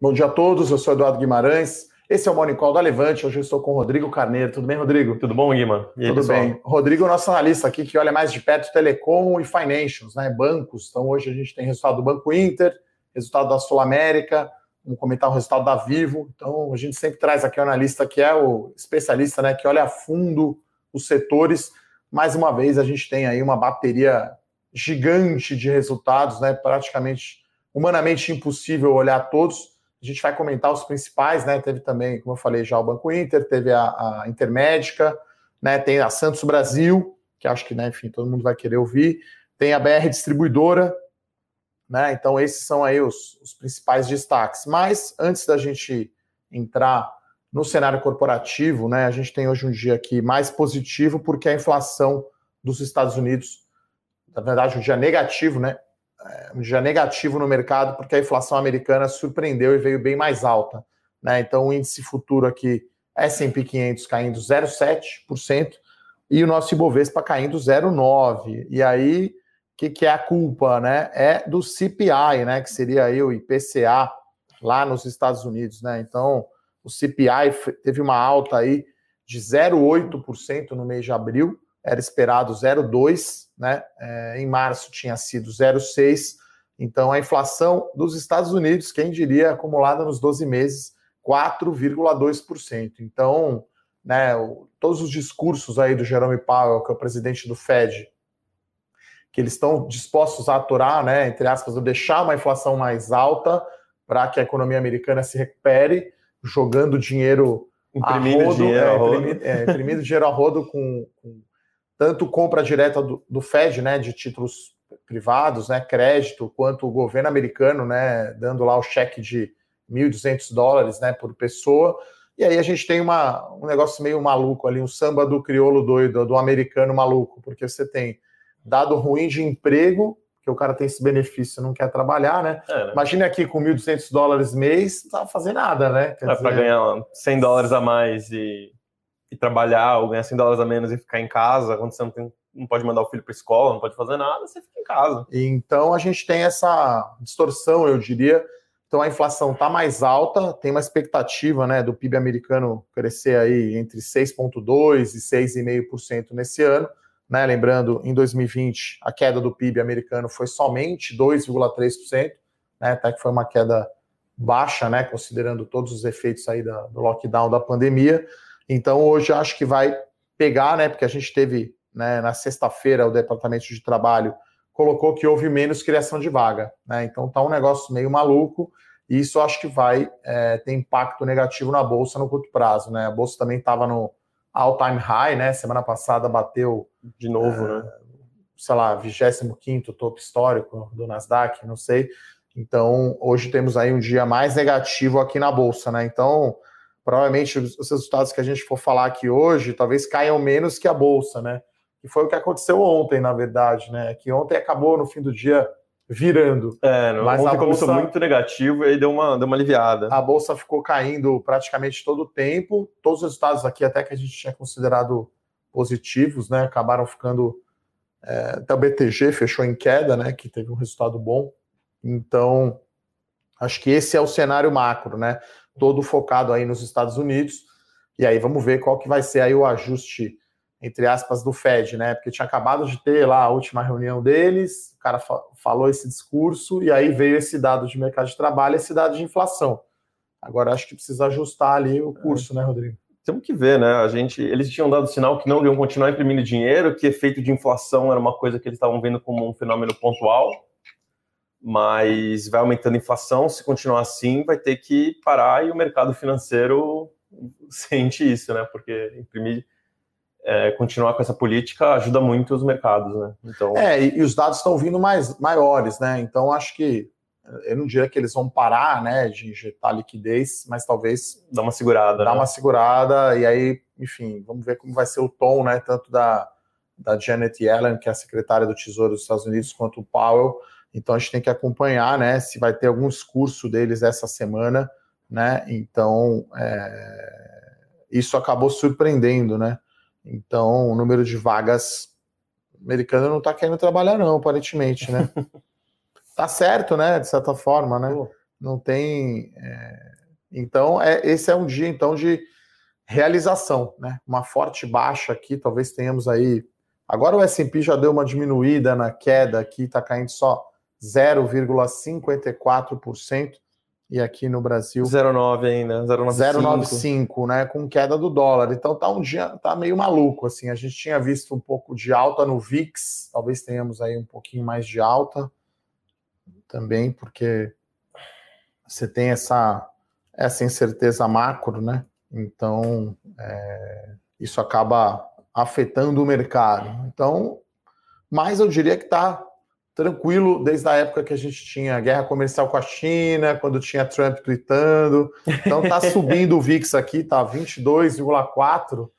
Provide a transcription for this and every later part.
Bom dia a todos, eu sou Eduardo Guimarães. Esse é o Morning Call da Levante. Hoje eu estou com o Rodrigo Carneiro. Tudo bem, Rodrigo? Tudo bom, Guima? Aí, Tudo pessoal? bem. Rodrigo é nosso analista aqui que olha mais de perto telecom e financials, né? Bancos. Então hoje a gente tem resultado do Banco Inter, resultado da Sul América, vamos comentar o resultado da Vivo. Então a gente sempre traz aqui o analista que é o especialista, né? Que olha a fundo os setores. Mais uma vez a gente tem aí uma bateria gigante de resultados, né? Praticamente humanamente impossível olhar todos. A gente vai comentar os principais, né? Teve também, como eu falei já, o Banco Inter, teve a, a Intermédica, né? Tem a Santos Brasil, que acho que, né, enfim, todo mundo vai querer ouvir. Tem a BR Distribuidora, né? Então, esses são aí os, os principais destaques. Mas antes da gente entrar no cenário corporativo, né? A gente tem hoje um dia aqui mais positivo, porque a inflação dos Estados Unidos, na verdade, um dia negativo, né? Um dia negativo no mercado, porque a inflação americana surpreendeu e veio bem mais alta. Né? Então, o índice futuro aqui, S&P 500 caindo 0,7% e o nosso Ibovespa caindo 0,9%. E aí, o que, que, é a culpa? Né? É do CPI, né? que seria aí o IPCA lá nos Estados Unidos. Né? Então, o CPI teve uma alta aí de 0,8% no mês de abril, era esperado 0,2%, né? É, em março tinha sido 0,6%. Então, a inflação dos Estados Unidos, quem diria, acumulada nos 12 meses, 4,2%. Então, né, todos os discursos aí do Jerome Powell, que é o presidente do Fed, que eles estão dispostos a aturar, né, entre aspas, deixar uma inflação mais alta para que a economia americana se recupere, jogando dinheiro imprimindo a rodo, dinheiro, é, a rodo. Imprimindo, é, dinheiro a rodo com, com tanto compra direta do, do Fed, né, de títulos privados, né, crédito, quanto o governo americano, né, dando lá o cheque de 1.200 dólares, né, por pessoa. E aí a gente tem uma, um negócio meio maluco ali, um samba do crioulo doido, do americano maluco, porque você tem dado ruim de emprego, que o cara tem esse benefício, não quer trabalhar, né? É, né? Imagine aqui com 1.200 dólares mês, não tá fazendo nada, né? Quer é, dizer... para ganhar 100 dólares a mais e e trabalhar ou ganhar 100 dólares a menos e ficar em casa, quando você não, tem, não pode mandar o filho para escola, não pode fazer nada, você fica em casa. Então a gente tem essa distorção, eu diria. Então a inflação está mais alta, tem uma expectativa né, do PIB americano crescer aí entre 6,2% e 6,5% nesse ano. Né? Lembrando, em 2020, a queda do PIB americano foi somente 2,3%, né? até que foi uma queda baixa, né? considerando todos os efeitos aí da, do lockdown da pandemia. Então, hoje acho que vai pegar, né? Porque a gente teve né, na sexta-feira o Departamento de Trabalho colocou que houve menos criação de vaga, né? Então tá um negócio meio maluco e isso acho que vai é, ter impacto negativo na bolsa no curto prazo, né? A bolsa também estava no all-time high, né? Semana passada bateu de novo, é, né? Sei lá, 25 topo histórico do Nasdaq, não sei. Então, hoje temos aí um dia mais negativo aqui na bolsa, né? Então, provavelmente os resultados que a gente for falar aqui hoje talvez caiam menos que a bolsa, né? Que foi o que aconteceu ontem, na verdade, né? Que ontem acabou no fim do dia virando. É, não, mas ontem a começou bolsa, muito negativo e deu uma, deu uma aliviada. A bolsa ficou caindo praticamente todo o tempo. Todos os resultados aqui, até que a gente tinha considerado positivos, né? Acabaram ficando. É, até o BTG fechou em queda, né? Que teve um resultado bom. Então, acho que esse é o cenário macro, né? Todo focado aí nos Estados Unidos. E aí vamos ver qual que vai ser aí o ajuste, entre aspas, do Fed, né? Porque tinha acabado de ter lá a última reunião deles, o cara fa falou esse discurso, e aí veio esse dado de mercado de trabalho, esse dado de inflação. Agora acho que precisa ajustar ali o curso, é. né, Rodrigo? Temos que ver, né? A gente, eles tinham dado sinal que não iam continuar imprimindo dinheiro, que efeito de inflação era uma coisa que eles estavam vendo como um fenômeno pontual mas vai aumentando a inflação. Se continuar assim, vai ter que parar e o mercado financeiro sente isso, né? Porque imprimir, é, continuar com essa política ajuda muito os mercados, né? Então... É, e, e os dados estão vindo mais maiores, né? Então acho que eu não diria que eles vão parar, né, de injetar liquidez, mas talvez dar uma segurada, dar né? uma segurada e aí, enfim, vamos ver como vai ser o tom, né, tanto da da Janet Yellen, que é a secretária do Tesouro dos Estados Unidos, quanto o Powell então a gente tem que acompanhar, né? Se vai ter algum discurso deles essa semana, né? Então é... isso acabou surpreendendo, né? Então o número de vagas americano não está querendo trabalhar, não, aparentemente, né? tá certo, né? De certa forma, né? Não tem. É... Então, é, esse é um dia então de realização, né? Uma forte baixa aqui, talvez tenhamos aí. Agora o S&P já deu uma diminuída na queda aqui, está caindo só 0,54% e aqui no Brasil 0,9 ainda, 0,95, né, com queda do dólar. Então tá um dia tá meio maluco assim. A gente tinha visto um pouco de alta no VIX, talvez tenhamos aí um pouquinho mais de alta também, porque você tem essa essa incerteza macro, né? Então é, isso acaba afetando o mercado. Então, mas eu diria que está tranquilo desde a época que a gente tinha guerra comercial com a China, quando tinha Trump tweetando. Então tá subindo o VIX aqui, tá 22,4,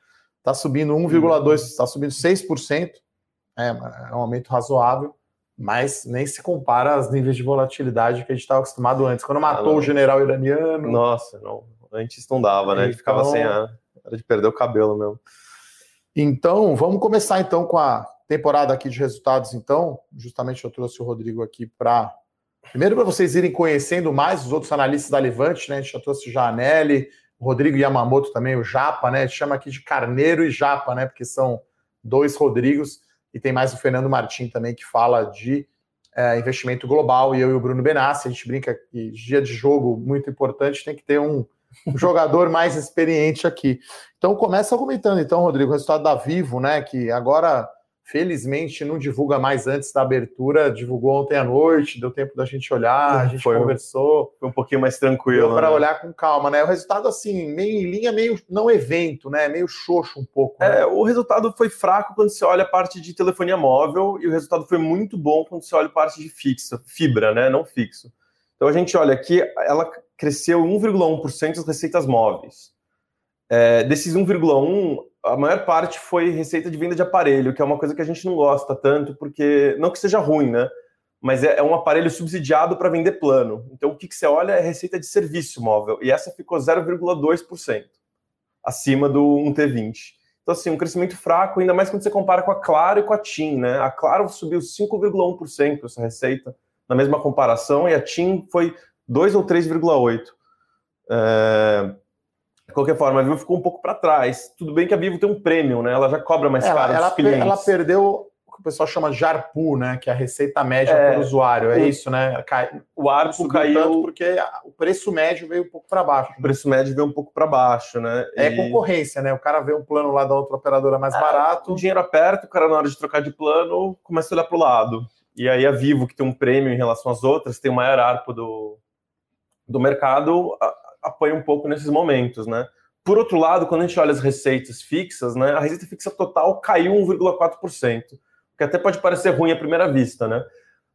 tá subindo 1,2, está subindo 6%. É, é um aumento razoável, mas nem se compara aos níveis de volatilidade que a gente estava acostumado antes. Quando matou ah, o general iraniano. Nossa, não. Antes não dava, né? A gente ficava sem a. Era de perder o cabelo mesmo. Então, vamos começar então com a temporada aqui de resultados, então, justamente eu trouxe o Rodrigo aqui para. Primeiro, para vocês irem conhecendo mais os outros analistas da Levante, né? A gente já trouxe o Janelli, o Rodrigo Yamamoto também, o Japa, né? A gente chama aqui de Carneiro e Japa, né? Porque são dois Rodrigos, e tem mais o Fernando Martim também, que fala de é, investimento global, e eu e o Bruno Benassi, a gente brinca que dia de jogo muito importante, tem que ter um, um jogador mais experiente aqui. Então começa comentando, então, Rodrigo, o resultado da Vivo, né? Que agora Felizmente não divulga mais antes da abertura, divulgou ontem à noite, deu tempo da gente olhar, a gente foi, conversou. Foi um pouquinho mais tranquilo. Para né? olhar com calma, né? O resultado, assim, meio em linha, meio não evento, né? Meio xoxo um pouco. Né? É, o resultado foi fraco quando você olha a parte de telefonia móvel, e o resultado foi muito bom quando você olha a parte de fixa, fibra, né? Não fixo. Então a gente olha aqui, ela cresceu 1,1% as receitas móveis. É, desses 1,1, a maior parte foi receita de venda de aparelho, que é uma coisa que a gente não gosta tanto, porque não que seja ruim, né? Mas é, é um aparelho subsidiado para vender plano. Então o que, que você olha é receita de serviço móvel, e essa ficou 0,2%, acima do 1T20. Então, assim, um crescimento fraco, ainda mais quando você compara com a Claro e com a TIM, né? A Claro subiu 5,1% essa receita na mesma comparação, e a TIM foi 2 ou 3,8%. É... De qualquer forma, a Vivo ficou um pouco para trás. Tudo bem que a Vivo tem um prêmio, né? Ela já cobra mais ela, caro ela. Ela perdeu o que o pessoal chama de ARPU, né? Que é a receita média é, por usuário. É o, isso, né? Cai, o ARPU caiu tanto porque o preço médio veio um pouco para baixo. O preço médio veio um pouco para baixo, né? É e... concorrência, né? O cara vê um plano lá da outra operadora mais é, barato. O dinheiro aperta, o cara na hora de trocar de plano começa a olhar para o lado. E aí a Vivo, que tem um prêmio em relação às outras, tem o maior ARPU do, do mercado, apoia um pouco nesses momentos, né? Por outro lado, quando a gente olha as receitas fixas, né, a receita fixa total caiu 1,4%, que até pode parecer ruim à primeira vista, né?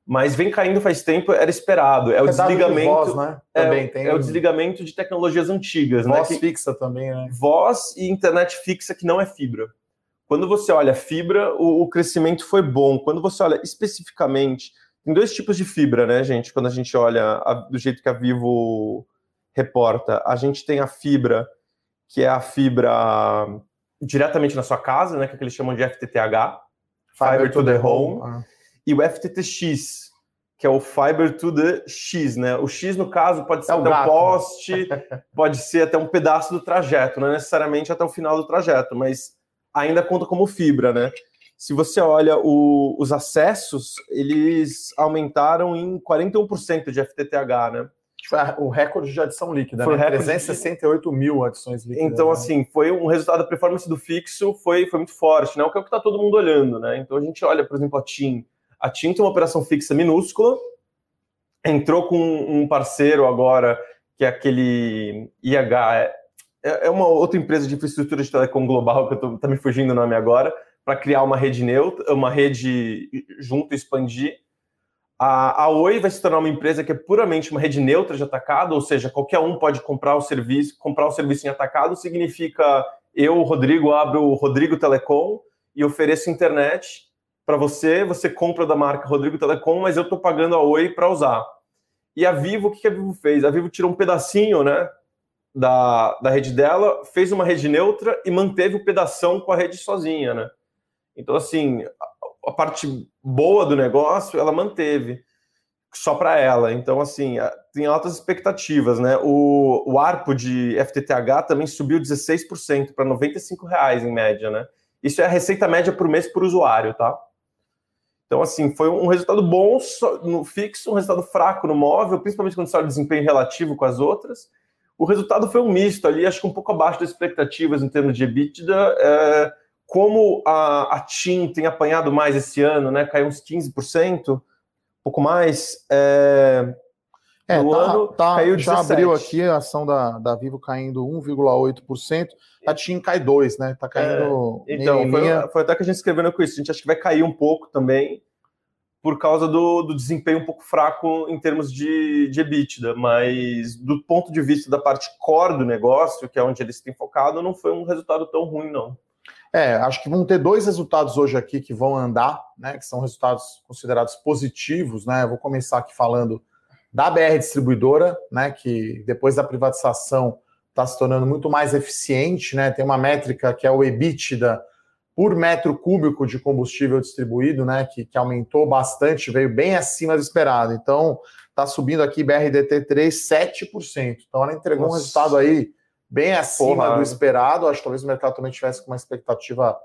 Mas vem caindo faz tempo, era esperado. É o desligamento. Voz, né? Também é, tem é o desligamento de tecnologias antigas, voz né? Voz fixa também, né? Voz e internet fixa que não é fibra. Quando você olha fibra, o, o crescimento foi bom. Quando você olha especificamente, tem dois tipos de fibra, né, gente? Quando a gente olha a, do jeito que a Vivo reporta, a gente tem a fibra que é a fibra diretamente na sua casa, né, que, é que eles chamam de FTTH, Fiber, Fiber to, to, the, Home, home. Ah. e o FTTX, que é o Fiber to the X, né? O X, no caso, pode ser é até um poste, pode ser até um pedaço do trajeto, não é necessariamente até o final do trajeto, mas ainda conta como fibra, né? Se você olha o, os acessos, eles aumentaram em 41% de FTTH, né? Foi o recorde de adição líquida, foi né? 368 de... mil adições líquidas. Então, né? assim, foi um resultado da performance do fixo foi, foi muito forte, né? O que é o que está todo mundo olhando, né? Então a gente olha, por exemplo, a TIM. A TIM tem uma operação fixa minúscula, entrou com um parceiro agora, que é aquele IH, é, é uma outra empresa de infraestrutura de telecom global, que eu tô, tá me fugindo o nome agora, para criar uma rede neutra, uma rede junto expandir a, a Oi vai se tornar uma empresa que é puramente uma rede neutra de atacado, ou seja, qualquer um pode comprar o serviço, comprar o serviço em atacado significa eu, Rodrigo, abro o Rodrigo Telecom e ofereço internet para você, você compra da marca Rodrigo Telecom, mas eu estou pagando a Oi para usar. E a Vivo, o que a Vivo fez? A Vivo tirou um pedacinho, né, da, da rede dela, fez uma rede neutra e manteve o pedação com a rede sozinha, né? Então, assim, a parte boa do negócio ela manteve só para ela. Então, assim, tem altas expectativas, né? O, o ARPO de FTTH também subiu 16% para R$ reais em média, né? Isso é a receita média por mês por usuário, tá? Então, assim, foi um resultado bom no fixo, um resultado fraco no móvel, principalmente quando você olha o desempenho relativo com as outras. O resultado foi um misto ali, acho que um pouco abaixo das expectativas em termos de EBITDA. É, como a, a TIM tem apanhado mais esse ano, né? Caiu uns 15%, um pouco mais. É, é, no tá, ano tá, caiu já abriu aqui a ação da, da Vivo caindo 1,8%, a TIM cai 2%, né? Tá caindo. É, então, foi, foi, até que a gente escreveu com isso. A gente acha que vai cair um pouco também por causa do, do desempenho um pouco fraco em termos de, de EBITDA, mas do ponto de vista da parte core do negócio, que é onde eles têm focado, não foi um resultado tão ruim, não. É, acho que vão ter dois resultados hoje aqui que vão andar, né? Que são resultados considerados positivos, né? Eu vou começar aqui falando da BR Distribuidora, né, que depois da privatização está se tornando muito mais eficiente, né? Tem uma métrica que é o EBITDA por metro cúbico de combustível distribuído, né? Que, que aumentou bastante, veio bem acima do esperado. Então, está subindo aqui BRDT 3, 7%. Então, ela entregou Nossa. um resultado aí bem acima Porra. do esperado. Acho que talvez o mercado também tivesse com uma expectativa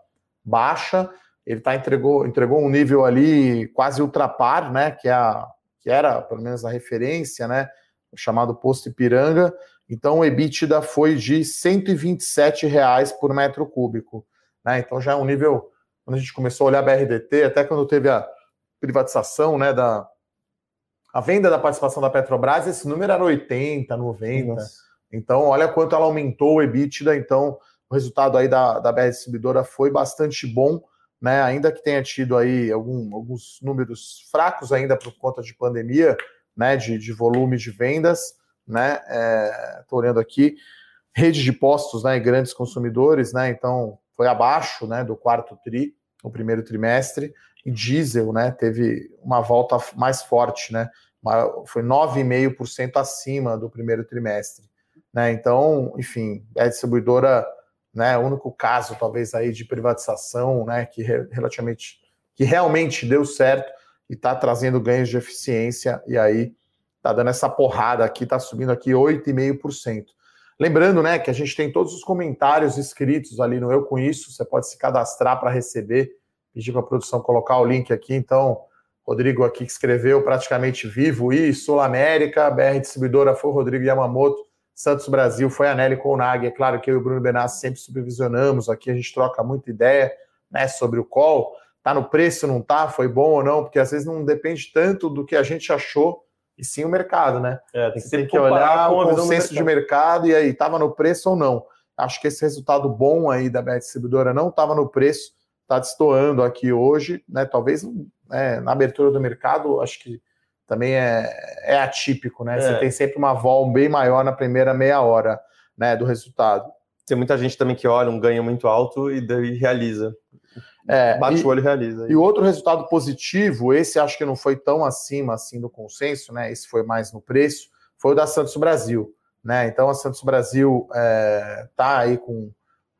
baixa. Ele tá, entregou, entregou um nível ali quase ultrapar, né? Que é a que era pelo menos a referência, né? O chamado posto Ipiranga. Então o EBITDA foi de 127 reais por metro cúbico. Né? Então já é um nível. Quando a gente começou a olhar a BRDT, até quando teve a privatização, né? Da, a venda da participação da Petrobras, esse número era 80, 90. Nossa. Então, olha quanto ela aumentou o EBITDA. Então, o resultado aí da, da BR Distribuidora foi bastante bom né? Ainda que tenha tido aí algum, alguns números fracos ainda por conta de pandemia, né? De, de volume de vendas, né? Estou é, olhando aqui, rede de postos, né? E grandes consumidores, né? Então foi abaixo, né? Do quarto tri, no primeiro trimestre. E diesel, né? Teve uma volta mais forte, né? Foi 9,5% acima do primeiro trimestre. Né? Então, enfim, a distribuidora né? Único caso, talvez, aí de privatização, né? Que relativamente, que realmente deu certo e está trazendo ganhos de eficiência e aí está dando essa porrada aqui, está subindo aqui 8,5%. Lembrando, né, que a gente tem todos os comentários escritos ali no Eu Com Isso, você pode se cadastrar para receber, pedir para a produção colocar o link aqui, então, Rodrigo aqui que escreveu praticamente vivo e Sul América, BR Distribuidora foi o Rodrigo Yamamoto, Santos Brasil foi a Nelly Colnag. É claro que eu e o Bruno Benassi sempre supervisionamos aqui, a gente troca muita ideia né, sobre o call. Tá no preço, não tá? Foi bom ou não? Porque às vezes não depende tanto do que a gente achou, e sim o mercado, né? É, tem que, tem que olhar o consenso de mercado e aí, estava no preço ou não? Acho que esse resultado bom aí da Bet Distribuidora não estava no preço, está destoando aqui hoje, né? Talvez né, na abertura do mercado, acho que também é, é atípico, né? É. Você tem sempre uma vol bem maior na primeira meia hora né, do resultado. Tem muita gente também que olha um ganho muito alto e daí realiza. É, Bate e, o olho e realiza. E outro resultado positivo, esse acho que não foi tão acima assim do consenso, né? Esse foi mais no preço, foi o da Santos Brasil. Né? Então a Santos Brasil está é, tá aí com,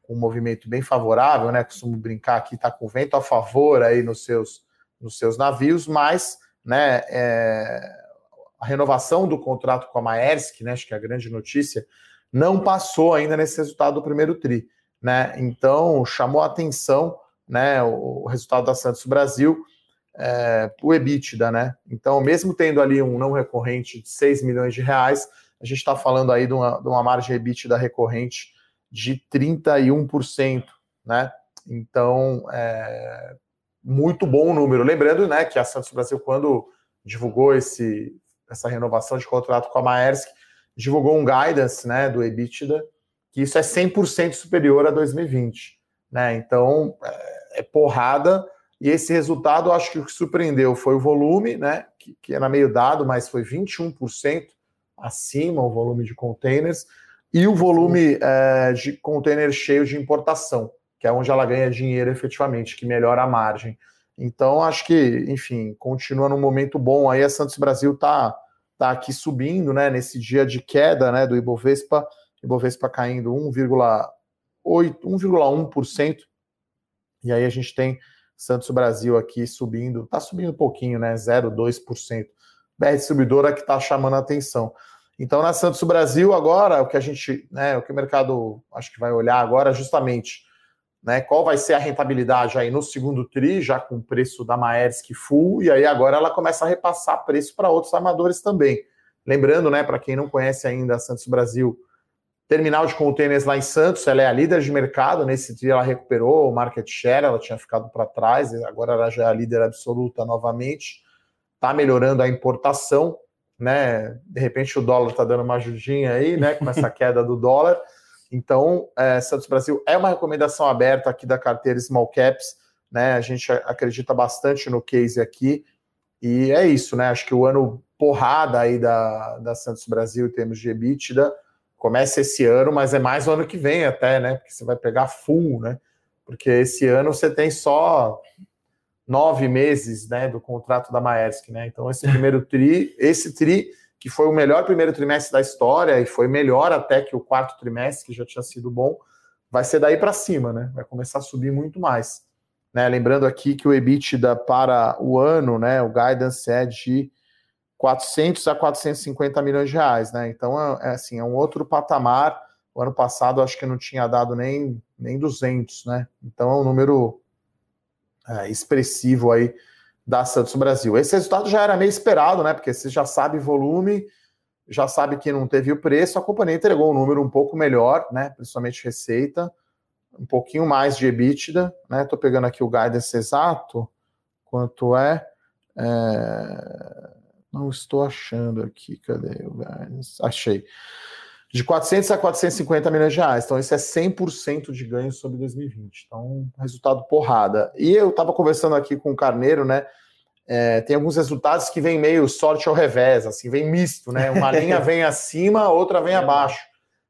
com, um movimento bem favorável, né? Costumo brincar aqui, está com vento a favor aí nos seus, nos seus navios, mas né, é, a renovação do contrato com a Maersk, né, acho que é a grande notícia, não passou ainda nesse resultado do primeiro TRI. Né? Então, chamou a atenção né, o, resultado da Santos Brasil, é, o EBITDA. Né? Então, mesmo tendo ali um não recorrente de 6 milhões de reais, a gente está falando aí de uma, de uma margem EBITDA recorrente de 31%. Né? Então, é, muito bom número. Lembrando né, que a Santos Brasil, quando divulgou esse, essa renovação de contrato com a Maersk, divulgou um guidance né, do EBITDA, que isso é 100% superior a 2020. Né? Então, é, é porrada. E esse resultado, acho que o que surpreendeu foi o volume, né, que, que era meio dado, mas foi 21% acima o volume de containers, e o volume é, de containers cheios de importação que é onde ela ganha dinheiro efetivamente, que melhora a margem. Então, acho que, enfim, continua num momento bom. Aí a Santos Brasil está tá aqui subindo, né, nesse dia de queda, né, do Ibovespa, Ibovespa caindo 1,1%. E aí a gente tem Santos Brasil aqui subindo, está subindo um pouquinho, né, 0,2% BR Distribuidora que está chamando a atenção. Então, na Santos Brasil, agora, o que a gente, né, o que o mercado acho que vai olhar agora é justamente né, qual vai ser a rentabilidade aí no segundo TRI, já com o preço da Maersk full, e aí agora ela começa a repassar preço para outros armadores também. Lembrando, né, para quem não conhece ainda a Santos Brasil, terminal de contêineres lá em Santos, ela é a líder de mercado, nesse dia ela recuperou o market share, ela tinha ficado para trás, agora ela já é a líder absoluta novamente, está melhorando a importação, né? De repente o dólar está dando uma ajudinha aí, né? Com essa queda do dólar. Então, é, Santos Brasil é uma recomendação aberta aqui da carteira Small Caps, né? A gente acredita bastante no case aqui. E é isso, né? Acho que o ano porrada aí da, da Santos Brasil em termos de EBITDA começa esse ano, mas é mais o ano que vem até, né? Porque você vai pegar full, né? Porque esse ano você tem só nove meses né, do contrato da Maersk, né? Então, esse primeiro tri, esse tri, que foi o melhor primeiro trimestre da história, e foi melhor até que o quarto trimestre, que já tinha sido bom, vai ser daí para cima, né? Vai começar a subir muito mais. Né? Lembrando aqui que o EBITDA para o ano, né? O guidance é de 400 a 450 milhões de reais, né? Então, é, é assim, é um outro patamar. O ano passado, acho que não tinha dado nem, nem 200, né? Então, é um número é, expressivo aí da Santos Brasil. Esse resultado já era meio esperado, né? Porque você já sabe volume, já sabe que não teve o preço, a companhia entregou um número um pouco melhor, né? Principalmente receita, um pouquinho mais de EBITDA, né? Tô pegando aqui o guidance exato, quanto é. é... Não estou achando aqui, cadê o guidance? Achei de 400 a 450 milhões de reais. Então, isso é 100% de ganho sobre 2020. Então, resultado porrada. E eu estava conversando aqui com o Carneiro, né? É, tem alguns resultados que vem meio sorte ao revés, assim, vem misto, né? Uma linha vem acima, outra vem é. abaixo.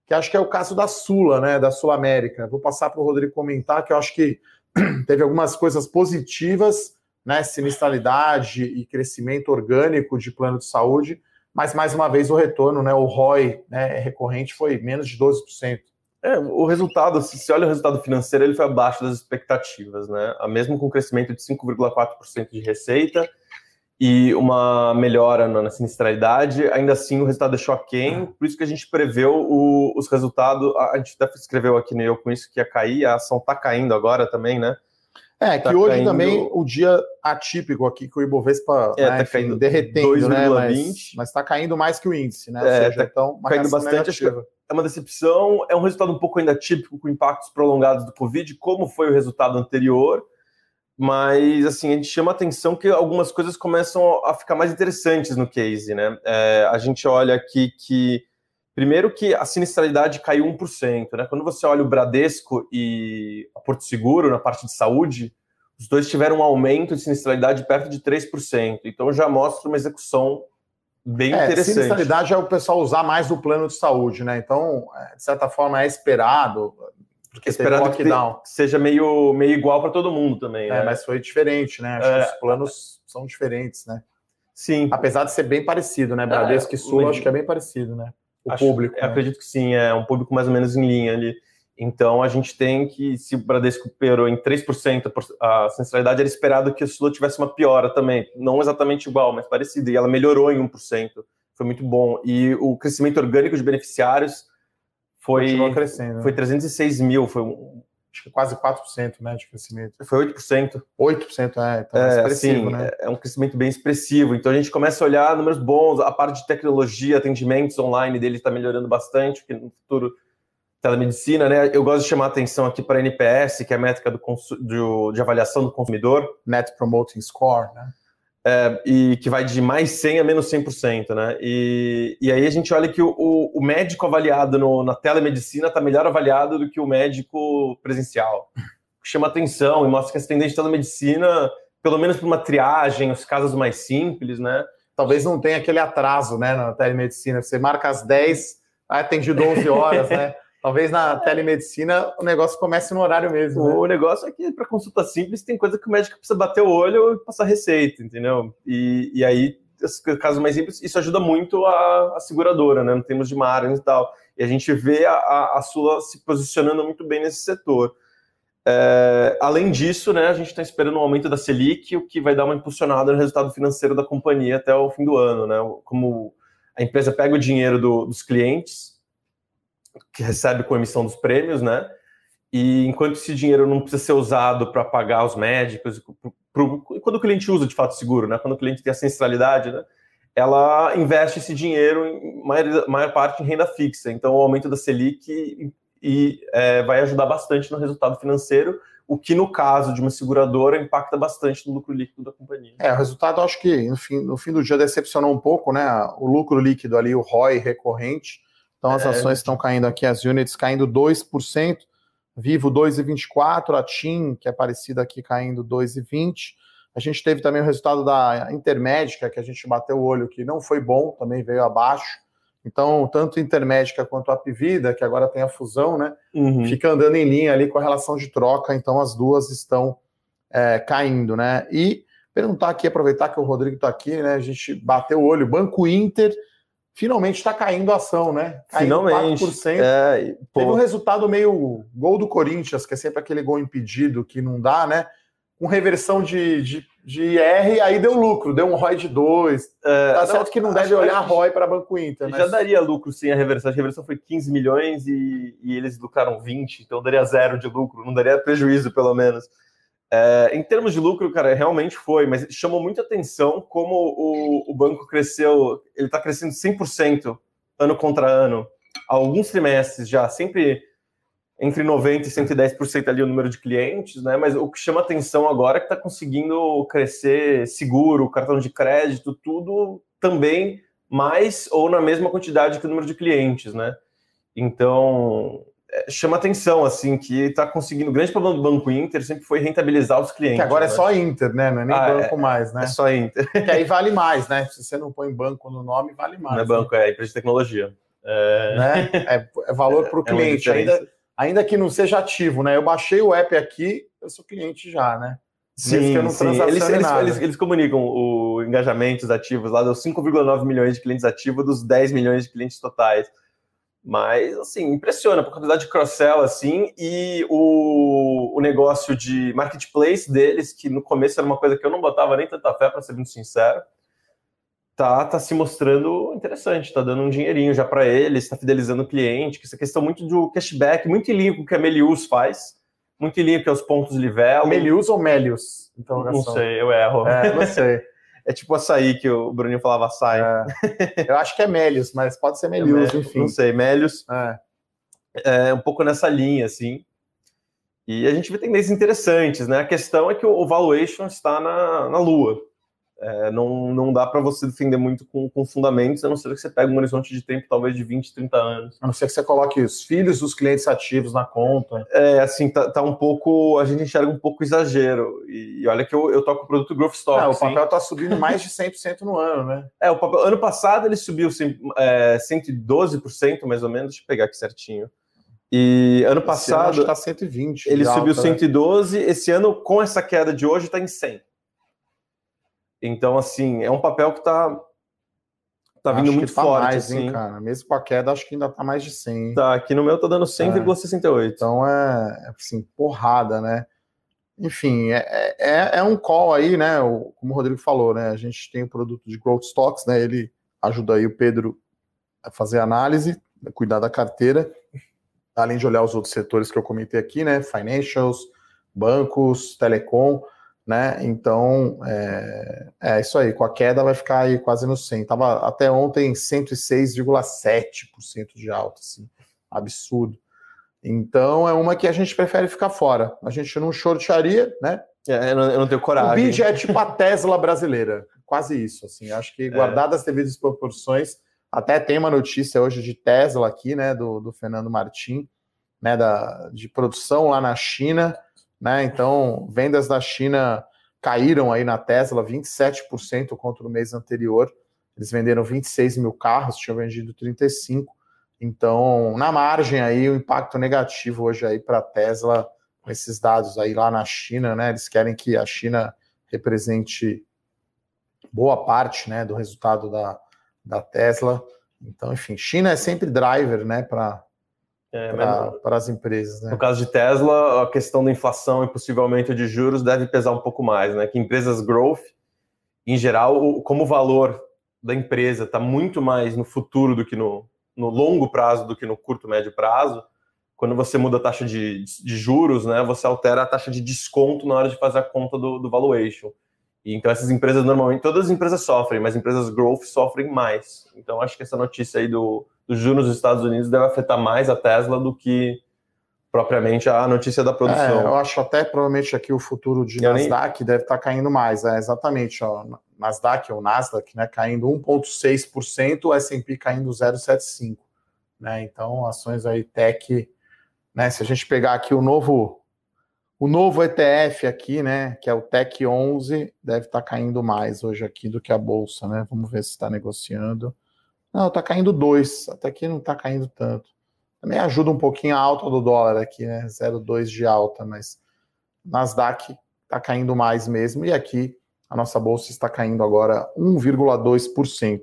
Que acho que é o caso da Sula, né? Da Sul América. Vou passar para o Rodrigo comentar, que eu acho que teve algumas coisas positivas, né? Sinistralidade e crescimento orgânico de plano de saúde mas mais uma vez o retorno, né, o ROI né, recorrente foi menos de 12%. É, o resultado, se você olha o resultado financeiro, ele foi abaixo das expectativas, né? Mesmo com crescimento de 5,4% de receita e uma melhora na sinistralidade, ainda assim o resultado deixou aquém, por isso que a gente preveu o, os resultados, a gente até escreveu aqui no Eu com isso que ia cair, a ação está caindo agora também, né? É, que tá hoje caindo... também o dia atípico aqui que o Ibovespa é, né, tá caindo derretendo, né? Mas, está caindo mais que o índice, né? Ou é, seja, tá então, caindo bastante. é uma decepção, é um resultado um pouco ainda típico com impactos prolongados do Covid, como foi o resultado anterior. Mas assim, a gente chama a atenção que algumas coisas começam a ficar mais interessantes no case, né? É, a gente olha aqui que Primeiro que a sinistralidade caiu 1%, né? Quando você olha o Bradesco e a Porto Seguro na parte de saúde, os dois tiveram um aumento de sinistralidade perto de 3%. Então já mostra uma execução bem é, interessante. Sinistralidade é o pessoal usar mais do plano de saúde, né? Então, é, de certa forma, é esperado, porque é esperado que seja meio, meio igual para todo mundo também. É, né? mas foi diferente, né? Acho é, que os planos são diferentes, né? Sim. Apesar de ser bem parecido, né? Bradesco é, e Sul, acho que é bem parecido, né? o Acho, público. Né? Acredito que sim, é um público mais ou menos em linha ali. Então a gente tem que, se o Bradesco operou em 3%, a sensibilidade era esperado que a Sula tivesse uma piora também, não exatamente igual, mas parecida, e ela melhorou em 1%, foi muito bom. E o crescimento orgânico de beneficiários foi, crescendo, né? foi 306 mil, foi um, acho que quase 4% né, de crescimento. Foi 8%. 8%, é, então é, é expressivo, assim, né? É um crescimento bem expressivo. Então a gente começa a olhar números bons, a parte de tecnologia, atendimentos online dele está melhorando bastante, porque no futuro telemedicina, né? Eu gosto de chamar a atenção aqui para a NPS, que é a métrica do, do, de avaliação do consumidor. Net Promoting Score, né? É, e que vai de mais 100 a menos 100%, né? E, e aí a gente olha que o, o médico avaliado no, na telemedicina está melhor avaliado do que o médico presencial. Chama atenção e mostra que esse atendente de telemedicina, pelo menos para uma triagem, os casos mais simples, né? Talvez não tenha aquele atraso, né, na telemedicina. Você marca às 10, atende 12 horas, né? Talvez na telemedicina o negócio comece no horário mesmo. Né? O negócio é que para consulta simples tem coisa que o médico precisa bater o olho e passar receita, entendeu? E, e aí, casos mais simples, isso ajuda muito a, a seguradora, né? Em termos de margens e tal. E a gente vê a, a, Sula se posicionando muito bem nesse setor. É, além disso, né, a gente está esperando um aumento da Selic, o que vai dar uma impulsionada no resultado financeiro da companhia até o fim do ano. Né? Como a empresa pega o dinheiro do, dos clientes, que recebe com a emissão dos prêmios, né? E enquanto esse dinheiro não precisa ser usado para pagar os médicos, pro, pro, quando o cliente usa de fato seguro, né? Quando o cliente tem a centralidade, né? Ela investe esse dinheiro em maior, maior parte em renda fixa. Então, o aumento da Selic e, e é, vai ajudar bastante no resultado financeiro, o que no caso de uma seguradora impacta bastante no lucro líquido da companhia. É, o resultado acho que no fim, no fim do dia decepcionou um pouco, né? O lucro líquido ali, o ROI recorrente. Então as é, ações estão caindo aqui, as units caindo 2%. Vivo 2,24, a TIM, que é parecida aqui, caindo 2,20. A gente teve também o resultado da Intermédica, que a gente bateu o olho, que não foi bom, também veio abaixo. Então, tanto Intermédica quanto a Pivida, que agora tem a fusão, né? Uhum. Fica andando em linha ali com a relação de troca, então as duas estão é, caindo, né? E perguntar aqui, aproveitar que o Rodrigo está aqui, né? A gente bateu o olho, Banco Inter finalmente está caindo a ação, né? Caindo finalmente. 4%. É, Teve um resultado meio gol do Corinthians, que é sempre aquele gol impedido que não dá, né? Com reversão de, de, de R, aí deu lucro, deu um ROI de 2. É, tá certo que não deve olhar ROI para Banco Inter. Mas... Já daria lucro sim a reversão. A reversão foi 15 milhões e, e eles lucraram 20, então daria zero de lucro, não daria prejuízo, pelo menos. É, em termos de lucro, cara, realmente foi, mas chamou muita atenção como o, o banco cresceu, ele está crescendo 100% ano contra ano, há alguns trimestres já, sempre entre 90% e 110% ali o número de clientes, né? Mas o que chama atenção agora é que está conseguindo crescer seguro, cartão de crédito, tudo também mais ou na mesma quantidade que o número de clientes, né? Então, chama atenção, assim, que está conseguindo. O grande problema do Banco Inter sempre foi rentabilizar os clientes. Que agora é né? é só Inter, né? Não é nem ah, banco é, mais, né? É só Inter. Que aí vale mais, né? Se você não põe banco no nome, vale mais. Não é banco, né? é empresa de tecnologia. É, né? é, é valor para o é cliente, ainda, ainda que não seja ativo, né? Eu baixei o app aqui, eu sou cliente já, né? Sim, sim. Eles, eles, eles, eles, comunicam o engajamento dos ativos lá, deu 5,9 milhões de clientes ativos dos 10 milhões de clientes totais. Mas, assim, impressiona por quantidade de cross-sell, assim, e o, o negócio de marketplace deles, que no começo era uma coisa que eu não botava nem tanta fé, para ser muito sincero, tá, tá se mostrando interessante, tá dando um dinheirinho já para eles, está fidelizando o cliente, que essa questão muito do cashback, muito em linha com o que a Melius faz, muito em linha com os pontos livelo. Melius ou Melius? Então, não sei, eu erro. É, não sei. É tipo açaí que o Bruninho falava açaí. É. Eu acho que é Melius, mas pode ser Melius, é, enfim. Não sei, Melius. É. é. um pouco nessa linha, assim. E a gente vê tendências interessantes, né? A questão é que o valuation está na, na lua. É, não, não dá para você defender muito com, com, fundamentos, a não ser que você pegue um horizonte de tempo talvez de 20, 30 anos. A não ser que você coloque os filhos dos clientes ativos na conta. É, assim, tá, tá um pouco. A gente enxerga um pouco exagero. E, e olha que eu, eu toco o produto Growth Stock. É, o papel está subindo mais de 100% no ano, né? É, o papel, ano passado ele subiu é, 112%, mais ou menos. Deixa eu pegar aqui certinho. E ano passado. está 120. Ele subiu alta, 112. Né? Esse ano, com essa queda de hoje, está em 100. Então, assim, é um papel que está tá vindo muito tá forte. Mais, assim. hein, cara? Mesmo com a queda, acho que ainda tá mais de 100. Tá, aqui no meu tá dando 100,68. É. Então é, assim, porrada, né? Enfim, é, é, é, um call aí, né? O, como o Rodrigo falou, né? A gente tem o produto de Growth Stocks, né? Ele ajuda aí o Pedro a fazer análise, a cuidar da carteira, além de olhar os outros setores que eu comentei aqui, né? Financials, bancos, telecom né? Então, é, é, isso aí. Com a queda vai ficar aí quase no 100. Tava até ontem 106,7% de alta, assim. Absurdo. Então, é uma que a gente prefere ficar fora. A gente não shortaria, né? É, eu, não, eu não tenho coragem. O BID é tipo a Tesla brasileira. Quase isso, assim. Acho que, é. guardadas as devidas proporções, até tem uma notícia hoje de Tesla aqui, né? Do, do Fernando Martim, né? Da, de produção lá na China né? Então, vendas da China caíram aí na Tesla 27% contra o mês anterior. Eles venderam 26 mil carros, tinham vendido 35. Então, na margem aí, o impacto negativo hoje aí para a Tesla com esses dados aí lá na China, né? Eles querem que a China represente boa parte, né, do resultado da, da Tesla. Então, enfim, China é sempre driver, né, para é, para, para as empresas. Né? No caso de Tesla, a questão da inflação e possivelmente de juros deve pesar um pouco mais, né? Que empresas growth, em geral, como o valor da empresa está muito mais no futuro do que no, no longo prazo do que no curto médio prazo, quando você muda a taxa de, de juros, né, você altera a taxa de desconto na hora de fazer a conta do, do valuation. E, então essas empresas normalmente, todas as empresas sofrem, mas empresas growth sofrem mais. Então acho que essa notícia aí do, do juros nos Estados Unidos deve afetar mais a Tesla do que propriamente a notícia da produção. É, eu acho até provavelmente aqui o futuro de eu Nasdaq nem... deve estar tá caindo mais. É, exatamente, ó, Nasdaq ou Nasdaq, né, caindo 1,6%, o S&P caindo 0,75%. Né, então ações aí tech né? Se a gente pegar aqui o novo o novo ETF aqui, né, que é o Tech 11, deve estar tá caindo mais hoje aqui do que a bolsa, né? Vamos ver se está negociando. Não, está caindo 2, até aqui não está caindo tanto. Também ajuda um pouquinho a alta do dólar aqui, né? 0,2 de alta, mas Nasdaq está caindo mais mesmo e aqui a nossa bolsa está caindo agora 1,2%.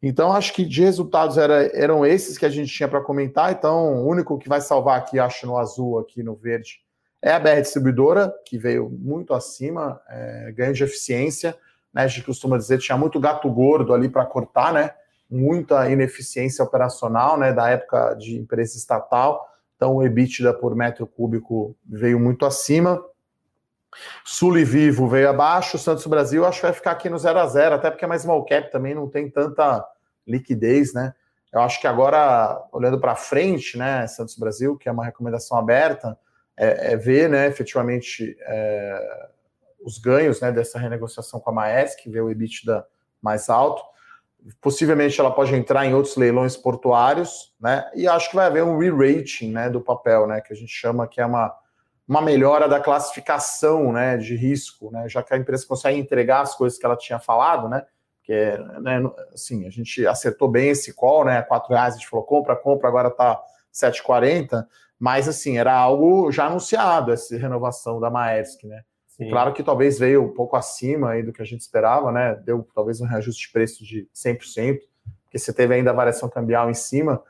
Então, acho que de resultados era, eram esses que a gente tinha para comentar. Então, o único que vai salvar aqui, acho, no azul, aqui no verde, é a BR Distribuidora, que veio muito acima, é, ganho de eficiência. Né, a gente costuma dizer que tinha muito gato gordo ali para cortar, né? Muita ineficiência operacional, né? Da época de empresa estatal. Então, o EBITDA por metro cúbico veio muito acima. Sul e Vivo veio abaixo, Santos Brasil acho que vai ficar aqui no 0 a 0 até porque é mais small cap também não tem tanta liquidez, né? Eu acho que agora, olhando para frente, né, Santos Brasil, que é uma recomendação aberta, é, é ver, né, efetivamente, é, os ganhos né, dessa renegociação com a Maes, que vê o EBITDA mais alto. Possivelmente ela pode entrar em outros leilões portuários, né? E acho que vai haver um re-rating né, do papel, né? Que a gente chama que é uma uma melhora da classificação né, de risco, né, já que a empresa consegue entregar as coisas que ela tinha falado, né? Porque né, assim, a gente acertou bem esse call, né? Quatro reais a gente falou compra, compra, agora está 7,40, mas assim, era algo já anunciado, essa renovação da Maersk, né? Sim. Claro que talvez veio um pouco acima aí do que a gente esperava, né? Deu talvez um reajuste de preço de 100%, porque você teve ainda a variação cambial em cima,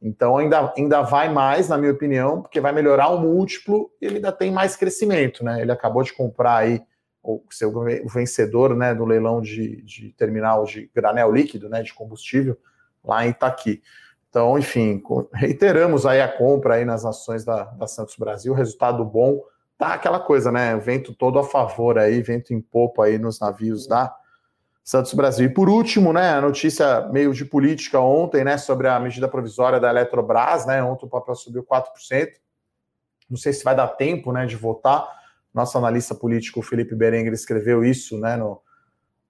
então ainda, ainda vai mais, na minha opinião, porque vai melhorar o múltiplo e ele ainda tem mais crescimento, né? Ele acabou de comprar aí o seu vencedor né, do leilão de, de terminal de granel líquido, né, de combustível, lá em Itaqui. Então, enfim, reiteramos aí a compra aí nas ações da, da Santos Brasil, resultado bom, tá aquela coisa, né, vento todo a favor aí, vento em popa aí nos navios da Santos Brasil. E por último, né, a notícia meio de política ontem, né, sobre a medida provisória da Eletrobras, né, ontem o papel subiu 4%. Não sei se vai dar tempo, né, de votar. Nosso analista político Felipe Berenguer escreveu isso, né, no,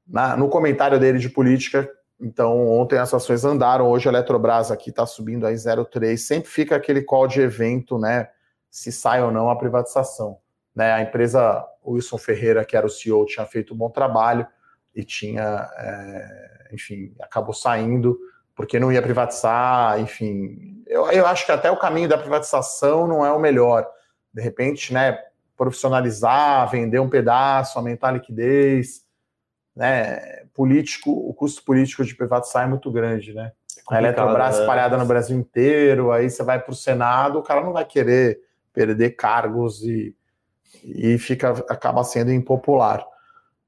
na, no comentário dele de política. Então, ontem as ações andaram, hoje a Eletrobras aqui está subindo aí 0,3. Sempre fica aquele call de evento, né, se sai ou não a privatização. Né, a empresa Wilson Ferreira, que era o CEO, tinha feito um bom trabalho e tinha, é, enfim, acabou saindo porque não ia privatizar, enfim. Eu, eu acho que até o caminho da privatização não é o melhor. De repente, né, profissionalizar, vender um pedaço, aumentar a liquidez, né, político, o custo político de privatizar é muito grande, né? É a Eletrobras né? espalhada no Brasil inteiro, aí você vai para o Senado, o cara não vai querer perder cargos e, e fica acaba sendo impopular.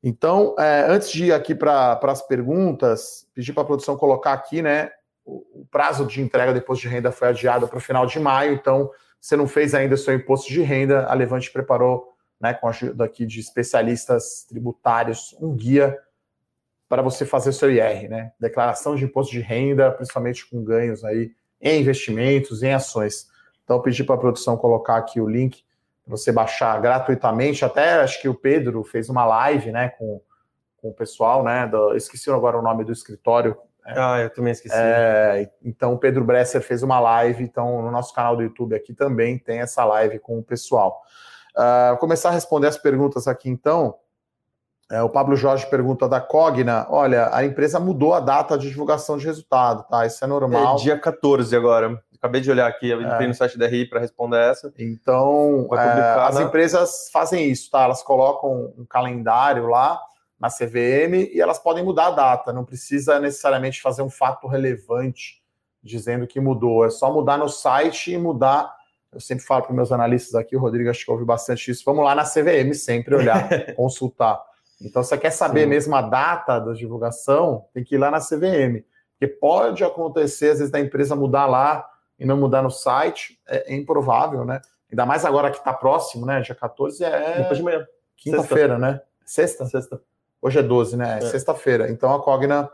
Então, é, antes de ir aqui para as perguntas, pedir para a produção colocar aqui, né? O, o, prazo de entrega imposto de renda foi adiado para o final de maio, então você não fez ainda seu imposto de renda, a Levante preparou, né, com a ajuda aqui de especialistas tributários, um guia para você fazer seu IR, né? Declaração de imposto de renda, principalmente com ganhos aí em investimentos, em ações. Então, pedir para a produção colocar aqui o link você baixar gratuitamente. Até acho que o Pedro fez uma live, né, com, com o pessoal, né, do, esqueci agora o nome do escritório. Né. Ah, eu também esqueci. É, então, o Pedro Bresser fez uma live, então no nosso canal do YouTube aqui também tem essa live com o pessoal. Uh, vou começar a responder as perguntas aqui, então. É, o Pablo Jorge pergunta da Cogna: olha, a empresa mudou a data de divulgação de resultado, tá? Isso é normal. É dia 14 agora. Acabei de olhar aqui, eu entrei é. no site da RI para responder essa. Então, é, as né? empresas fazem isso, tá? Elas colocam um calendário lá na CVM e elas podem mudar a data, não precisa necessariamente fazer um fato relevante dizendo que mudou. É só mudar no site e mudar. Eu sempre falo para meus analistas aqui, o Rodrigo acho que ouve bastante isso. Vamos lá na CVM sempre olhar, consultar. Então, se você quer saber Sim. mesmo a data da divulgação, tem que ir lá na CVM. Porque pode acontecer, às vezes, da empresa mudar lá e não mudar no site. É, é improvável, né? Ainda mais agora que está próximo, né? Dia 14 é. Depois de manhã. Quinta-feira, né? Sexta? Sexta. Hoje é 12, né? É, é. sexta-feira. Então a Cogna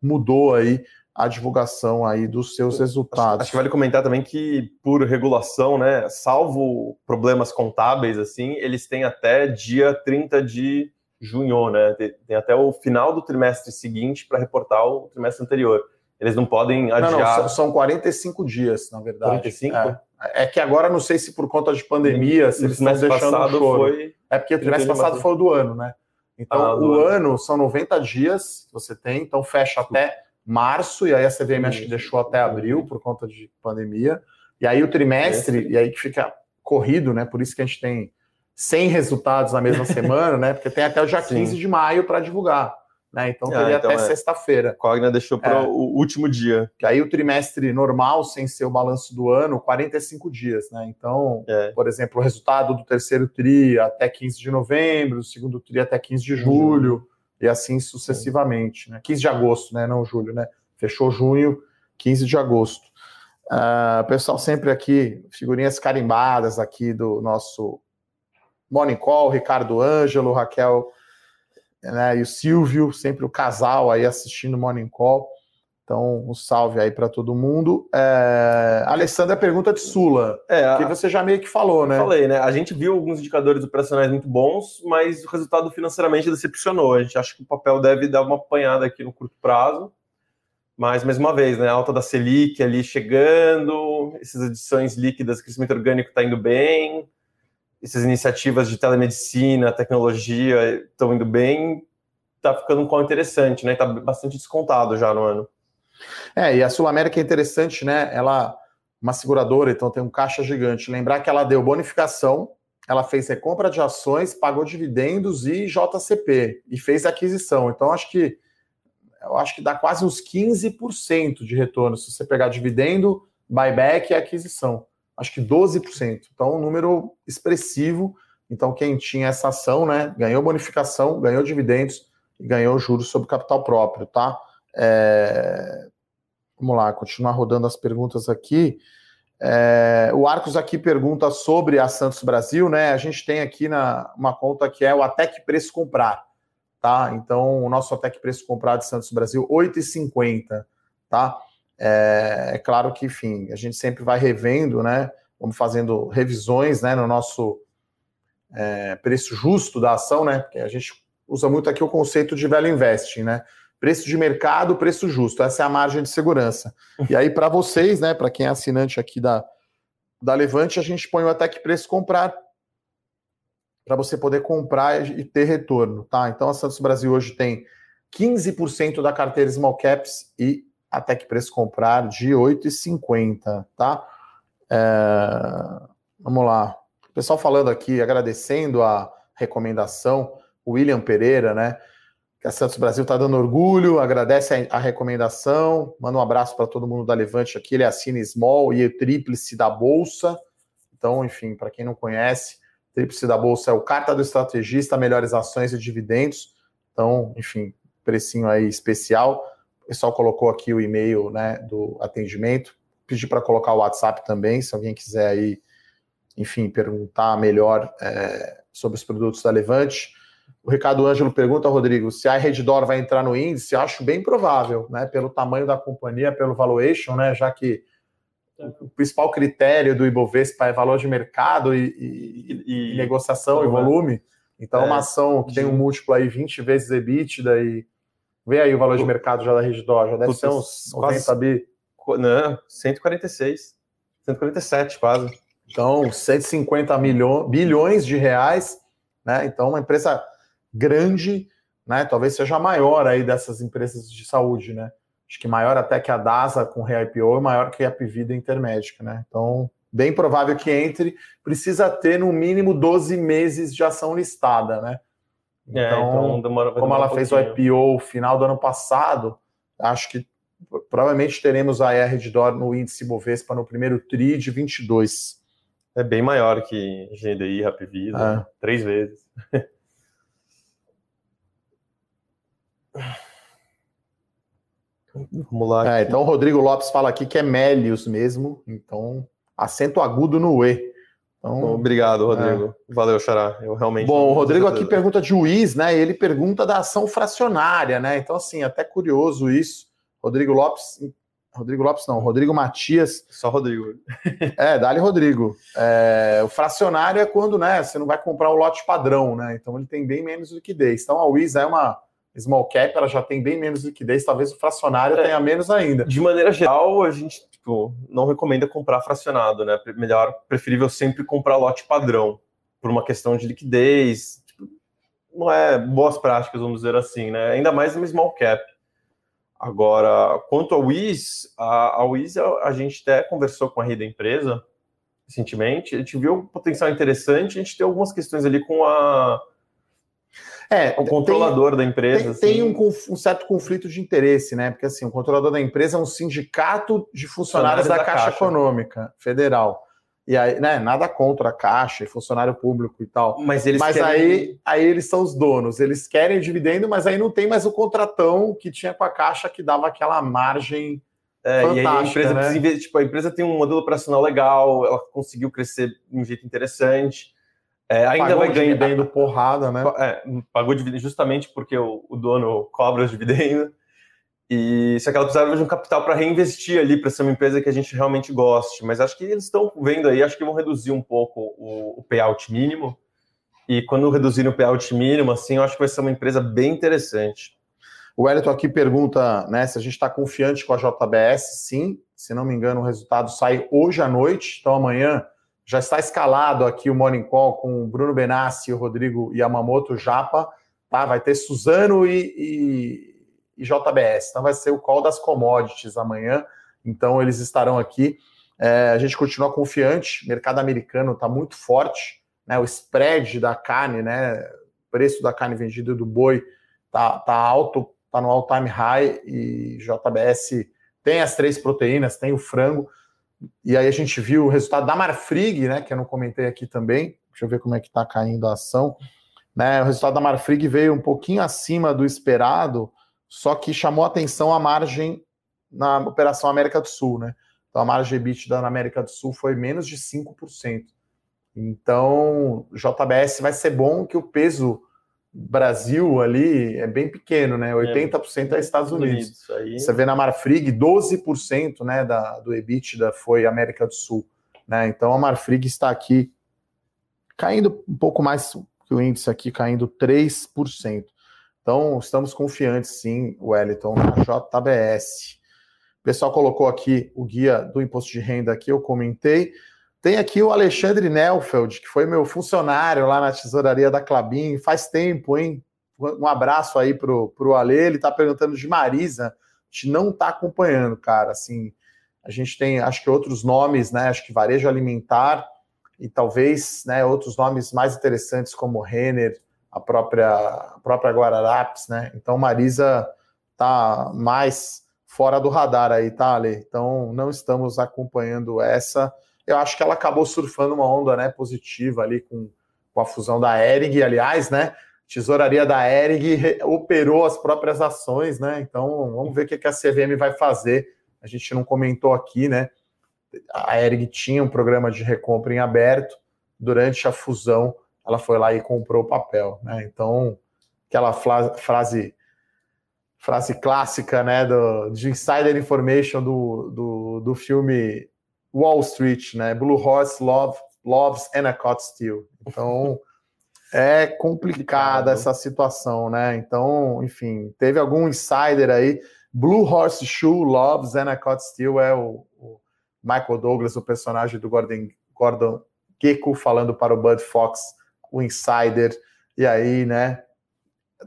mudou aí a divulgação aí dos seus resultados. Acho, acho, que vale comentar também que, por regulação, né, salvo problemas contábeis, assim, eles têm até dia 30 de junho, né? Tem, tem até o final do trimestre seguinte para reportar o trimestre anterior. Eles não podem adiar. Não, não, são 45 dias, na verdade. 45? É. é que agora não sei se por conta de pandemia, se eles estão deixando passado foi. É porque o trimestre passado foi o do ano, né? Então, ah, o ano. ano são 90 dias que você tem, então fecha até março, e aí a CVM acho que deixou até abril por conta de pandemia. E aí o trimestre, e aí que fica corrido, né? Por isso que a gente tem 100 resultados na mesma semana, né? Porque tem até o dia Sim. 15 de maio para divulgar. Né? Então ah, teria então até é. sexta-feira. Cogna deixou para é. o último dia. Que aí o trimestre normal, sem ser o balanço do ano, 45 dias, né? Então, é. por exemplo, o resultado do terceiro TRI até 15 de novembro, o segundo TRI até 15 de julho, uhum. e assim sucessivamente. Né? 15 de agosto, né? Não julho, né? Fechou junho, 15 de agosto. Uh, pessoal sempre aqui, figurinhas carimbadas aqui do nosso Morning Call, Ricardo Ângelo, Raquel né, e o Silvio, sempre o casal aí assistindo Morning Call. Então, um salve aí para todo mundo. É... Alessandra pergunta de Sula, é, que você já meio que falou, né? Falei, né? A gente viu alguns indicadores operacionais muito bons, mas o resultado financeiramente decepcionou. A gente acha que o papel deve dar uma apanhada aqui no curto prazo. Mas, mais uma vez, né? A alta da Selic ali chegando, essas edições líquidas, crescimento orgânico está indo bem, essas iniciativas de telemedicina, tecnologia estão indo bem, está ficando um call interessante, né? Está bastante descontado já no ano. É, e a Sul América é interessante, né? Ela, uma seguradora, então tem um caixa gigante. Lembrar que ela deu bonificação, ela fez recompra de ações, pagou dividendos e JCP e fez aquisição. Então acho que eu acho que dá quase uns 15% de retorno se você pegar dividendo, buyback e aquisição acho que 12%. Então, um número expressivo. Então, quem tinha essa ação, né, ganhou bonificação, ganhou dividendos e ganhou juros sobre capital próprio, tá? É... Vamos lá, continuar rodando as perguntas aqui. É... O Arcos aqui pergunta sobre a Santos Brasil, né? A gente tem aqui na, uma conta que é o Até que Preço Comprar, tá? Então, o nosso Até que Preço Comprar de Santos Brasil, 8,50, tá? É, é, claro que, enfim, a gente sempre vai revendo, né? Vamos fazendo revisões né, no nosso é, preço justo da ação, né? Porque a gente usa muito aqui o conceito de value investing, né? Preço de mercado, preço justo. Essa é a margem de segurança. E aí, para vocês, né? Para quem é assinante aqui da, da Levante, a gente põe o até que preço comprar para você poder comprar e ter retorno, tá? Então a Santos Brasil hoje tem 15% da carteira Small Caps e até que preço comprar de 8,50, tá? É, vamos lá. O pessoal falando aqui, agradecendo a recomendação, William Pereira, né? Que a Santos Brasil está dando orgulho, agradece a, a recomendação, manda um abraço para todo mundo da Levante aqui, ele assina Small e Tríplice da Bolsa. Então, enfim, para quem não conhece, Tríplice da Bolsa é o carta do estrategista, melhores ações e dividendos. Então, enfim, precinho aí especial. O pessoal colocou aqui o e-mail né, do atendimento. Pedi para colocar o WhatsApp também, se alguém quiser aí, enfim, perguntar melhor é, sobre os produtos da Levante. O Ricardo Ângelo pergunta, Rodrigo, se a Reddor vai entrar no índice, acho bem provável, né? Pelo tamanho da companhia, pelo valuation, né? Já que o principal critério do Ibovespa é valor de mercado e, e, e, negociação e volume. Então, é, uma ação que tem um múltiplo aí 20 vezes EBITDA e Vê aí o valor de mercado já da Redditor, já deve Putz, ser uns 90 bi. Não, 146, 147 quase. Então, 150 milhões, bilhões de reais, né? Então, uma empresa grande, né? Talvez seja a maior aí dessas empresas de saúde, né? Acho que maior até que a DASA com re-IPO e maior que a Pvida Intermédica, né? Então, bem provável que entre. Precisa ter no mínimo 12 meses de ação listada, né? Então, é, então demora, como ela um fez o IPO final do ano passado, acho que provavelmente teremos a R de dólar no índice Bovespa no primeiro TRI de 22. É bem maior que GDI, Rapvida, é. três vezes. Vamos lá. É, então o Rodrigo Lopes fala aqui que é Melius mesmo, então acento agudo no E. Então, Bom, obrigado, Rodrigo. É. Valeu, Xará. Eu realmente. Bom, o Rodrigo aqui pergunta de juiz, né? Ele pergunta da ação fracionária, né? Então, assim, até curioso isso. Rodrigo Lopes. Rodrigo Lopes não, Rodrigo Matias. Só Rodrigo. é, dá-lhe Rodrigo. É, o fracionário é quando né, você não vai comprar o lote padrão, né? Então ele tem bem menos liquidez. Então a WIS é uma small cap, ela já tem bem menos liquidez, talvez o fracionário é, tenha menos ainda. De maneira geral, a gente tipo, não recomenda comprar fracionado, né? Melhor, preferível sempre comprar lote padrão, por uma questão de liquidez. Tipo, não é boas práticas, vamos dizer assim, né? Ainda mais no small cap. Agora, quanto ao WIS, a, a a, a gente até conversou com a rede da empresa recentemente, a gente viu um potencial interessante, a gente tem algumas questões ali com a é, o controlador tem, da empresa. Tem, assim. tem um, um, certo conflito de interesse, né? Porque assim, o controlador da empresa é um sindicato de funcionários, da, da, Caixa, Caixa Econômica Federal. E aí, né, nada contra a Caixa e funcionário público e tal. Mas eles Mas querem... aí, aí eles são os donos, eles querem o dividendo, mas aí não tem mais o contratão que tinha com a Caixa que dava aquela margem. É, e aí a empresa, né? tipo, a empresa tem um modelo operacional legal, ela conseguiu crescer de um jeito interessante é, ainda pagou vai ganhar dividendo porrada, né? É, pagou dividendo justamente porque o, o, dono cobra os dividendos. E só que ela precisava de um capital para reinvestir ali, para ser uma empresa que a gente realmente goste. Mas acho que eles estão vendo aí, acho que vão reduzir um pouco o, o payout mínimo. E quando reduzirem o payout mínimo, assim, eu acho que vai ser uma empresa bem interessante. O Wellington aqui pergunta né, se a gente está confiante com a JBS. Sim, se não me engano, o resultado sai hoje à noite. Então amanhã já está escalado aqui o Morning Call com o Bruno Benassi, o Rodrigo Yamamoto Japa. Tá? Vai ter Suzano e, e, e, JBS. Então vai ser o call das commodities amanhã. Então eles estarão aqui. É, a gente continua confiante. Mercado americano está muito forte. Né? O spread da carne, né? o preço da carne vendida do boi está tá alto, está no all-time high. E JBS tem as três proteínas, tem o frango. E aí a gente viu o resultado da Marfrig, né, que eu não comentei aqui também. Deixa eu ver como é que está caindo a ação. Né, o resultado da Marfrig veio um pouquinho acima do esperado, só que chamou atenção a margem na operação América do Sul, né? Então a margem EBITDA na América do Sul foi menos de 5%. Então, JBS vai ser bom que o peso Brasil ali é bem pequeno, né? 80% é, é Estados Unidos. Unidos Você vê na Marfrig, 12% né, da, do EBITDA foi América do Sul. Né? Então a Marfrig está aqui caindo um pouco mais que o índice aqui, caindo 3%. Então estamos confiantes sim, Wellington, na JBS. O pessoal colocou aqui o guia do imposto de renda aqui, eu comentei. Tem aqui o Alexandre Nelfeld, que foi meu funcionário lá na tesouraria da Clabin, faz tempo, hein? Um abraço aí pro, pro Ale, ele tá perguntando de Marisa, a gente não tá acompanhando, cara, assim, a gente tem, acho que outros nomes, né, acho que varejo alimentar e talvez, né, outros nomes mais interessantes como Renner, a própria, a própria Guararapes, né, então Marisa tá mais fora do radar aí, tá, Ale? Então não estamos acompanhando essa, eu acho que ela acabou surfando uma onda né, positiva ali com, com a fusão da Ering, aliás, né? Tesouraria da Ering operou as próprias ações, né? Então vamos ver o que a CVM vai fazer. A gente não comentou aqui, né? A Ering tinha um programa de recompra em aberto. Durante a fusão, ela foi lá e comprou o papel, né? Então, aquela frase frase clássica, né, do, de insider information do, do, do filme Wall Street, né? Blue Horse love, loves Anacott Steel. Então é complicada essa situação, né? Então, enfim, teve algum insider aí. Blue Horse Shoe loves Anacott Steel é o, o, Michael Douglas, o personagem do Gordon, Gordon Gekko, falando para o Bud Fox, o insider. E aí, né?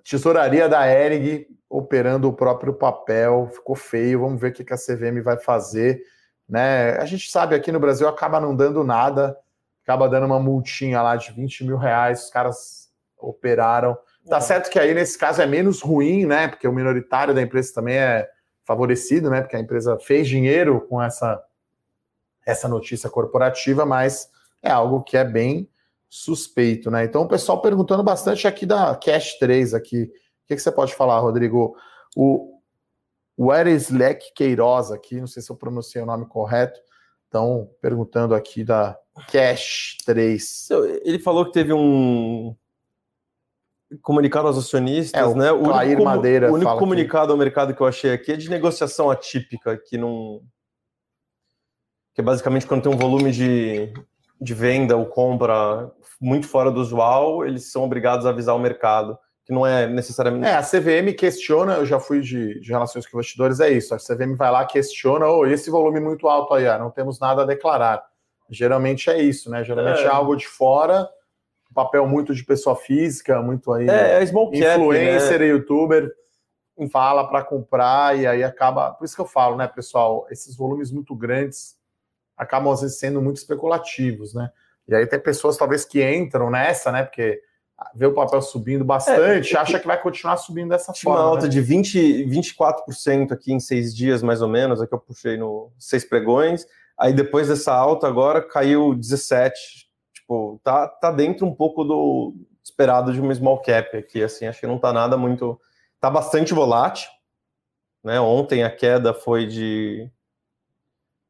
Tesouraria da Ering operando o próprio papel, ficou feio. Vamos ver o que a CVM vai fazer. Né? A gente sabe aqui no Brasil acaba não dando nada, acaba dando uma multinha lá de 20 mil reais, os caras operaram. Tá é. certo que aí nesse caso é menos ruim, né? Porque o minoritário da empresa também é favorecido, né? Porque a empresa fez dinheiro com essa, essa notícia corporativa, mas é algo que é bem suspeito, né? Então o pessoal perguntando bastante aqui da Cash 3 aqui. O que, que você pode falar, Rodrigo? O, o Ereslek Queiroz aqui, não sei se eu pronunciei o nome correto, então perguntando aqui da Cash 3. Ele falou que teve um comunicado aos acionistas, é, o né? O único, Madeira o único comunicado ao mercado que eu achei aqui é de negociação atípica, que não. Que é basicamente quando tem um volume de, de venda ou compra muito fora do usual, eles são obrigados a avisar o mercado, que não é necessariamente. É, a CVM questiona, eu já fui de, de relações com investidores, é isso. A CVM vai lá, questiona, oh, esse volume muito alto aí, ah, não temos nada a declarar. Geralmente é isso, né? Geralmente é, é algo de fora papel muito de pessoa física, muito aí. É, é small cap, influencer né? youtuber fala para comprar e aí acaba. Por isso que eu falo, né, pessoal? Esses volumes muito grandes acabam às vezes sendo muito especulativos, né? E aí tem pessoas talvez que entram nessa, né? Porque vê o papel subindo bastante, é, acha que vai continuar subindo dessa forma. Uma alta né? de 20, 24% aqui em seis dias, mais ou menos, aqui eu puxei no seis pregões. Aí depois dessa alta agora caiu 17, Tipo, tá, tá dentro um pouco do esperado de uma small cap aqui, assim, acho que não tá nada muito. Tá bastante volátil. Né? Ontem a queda foi de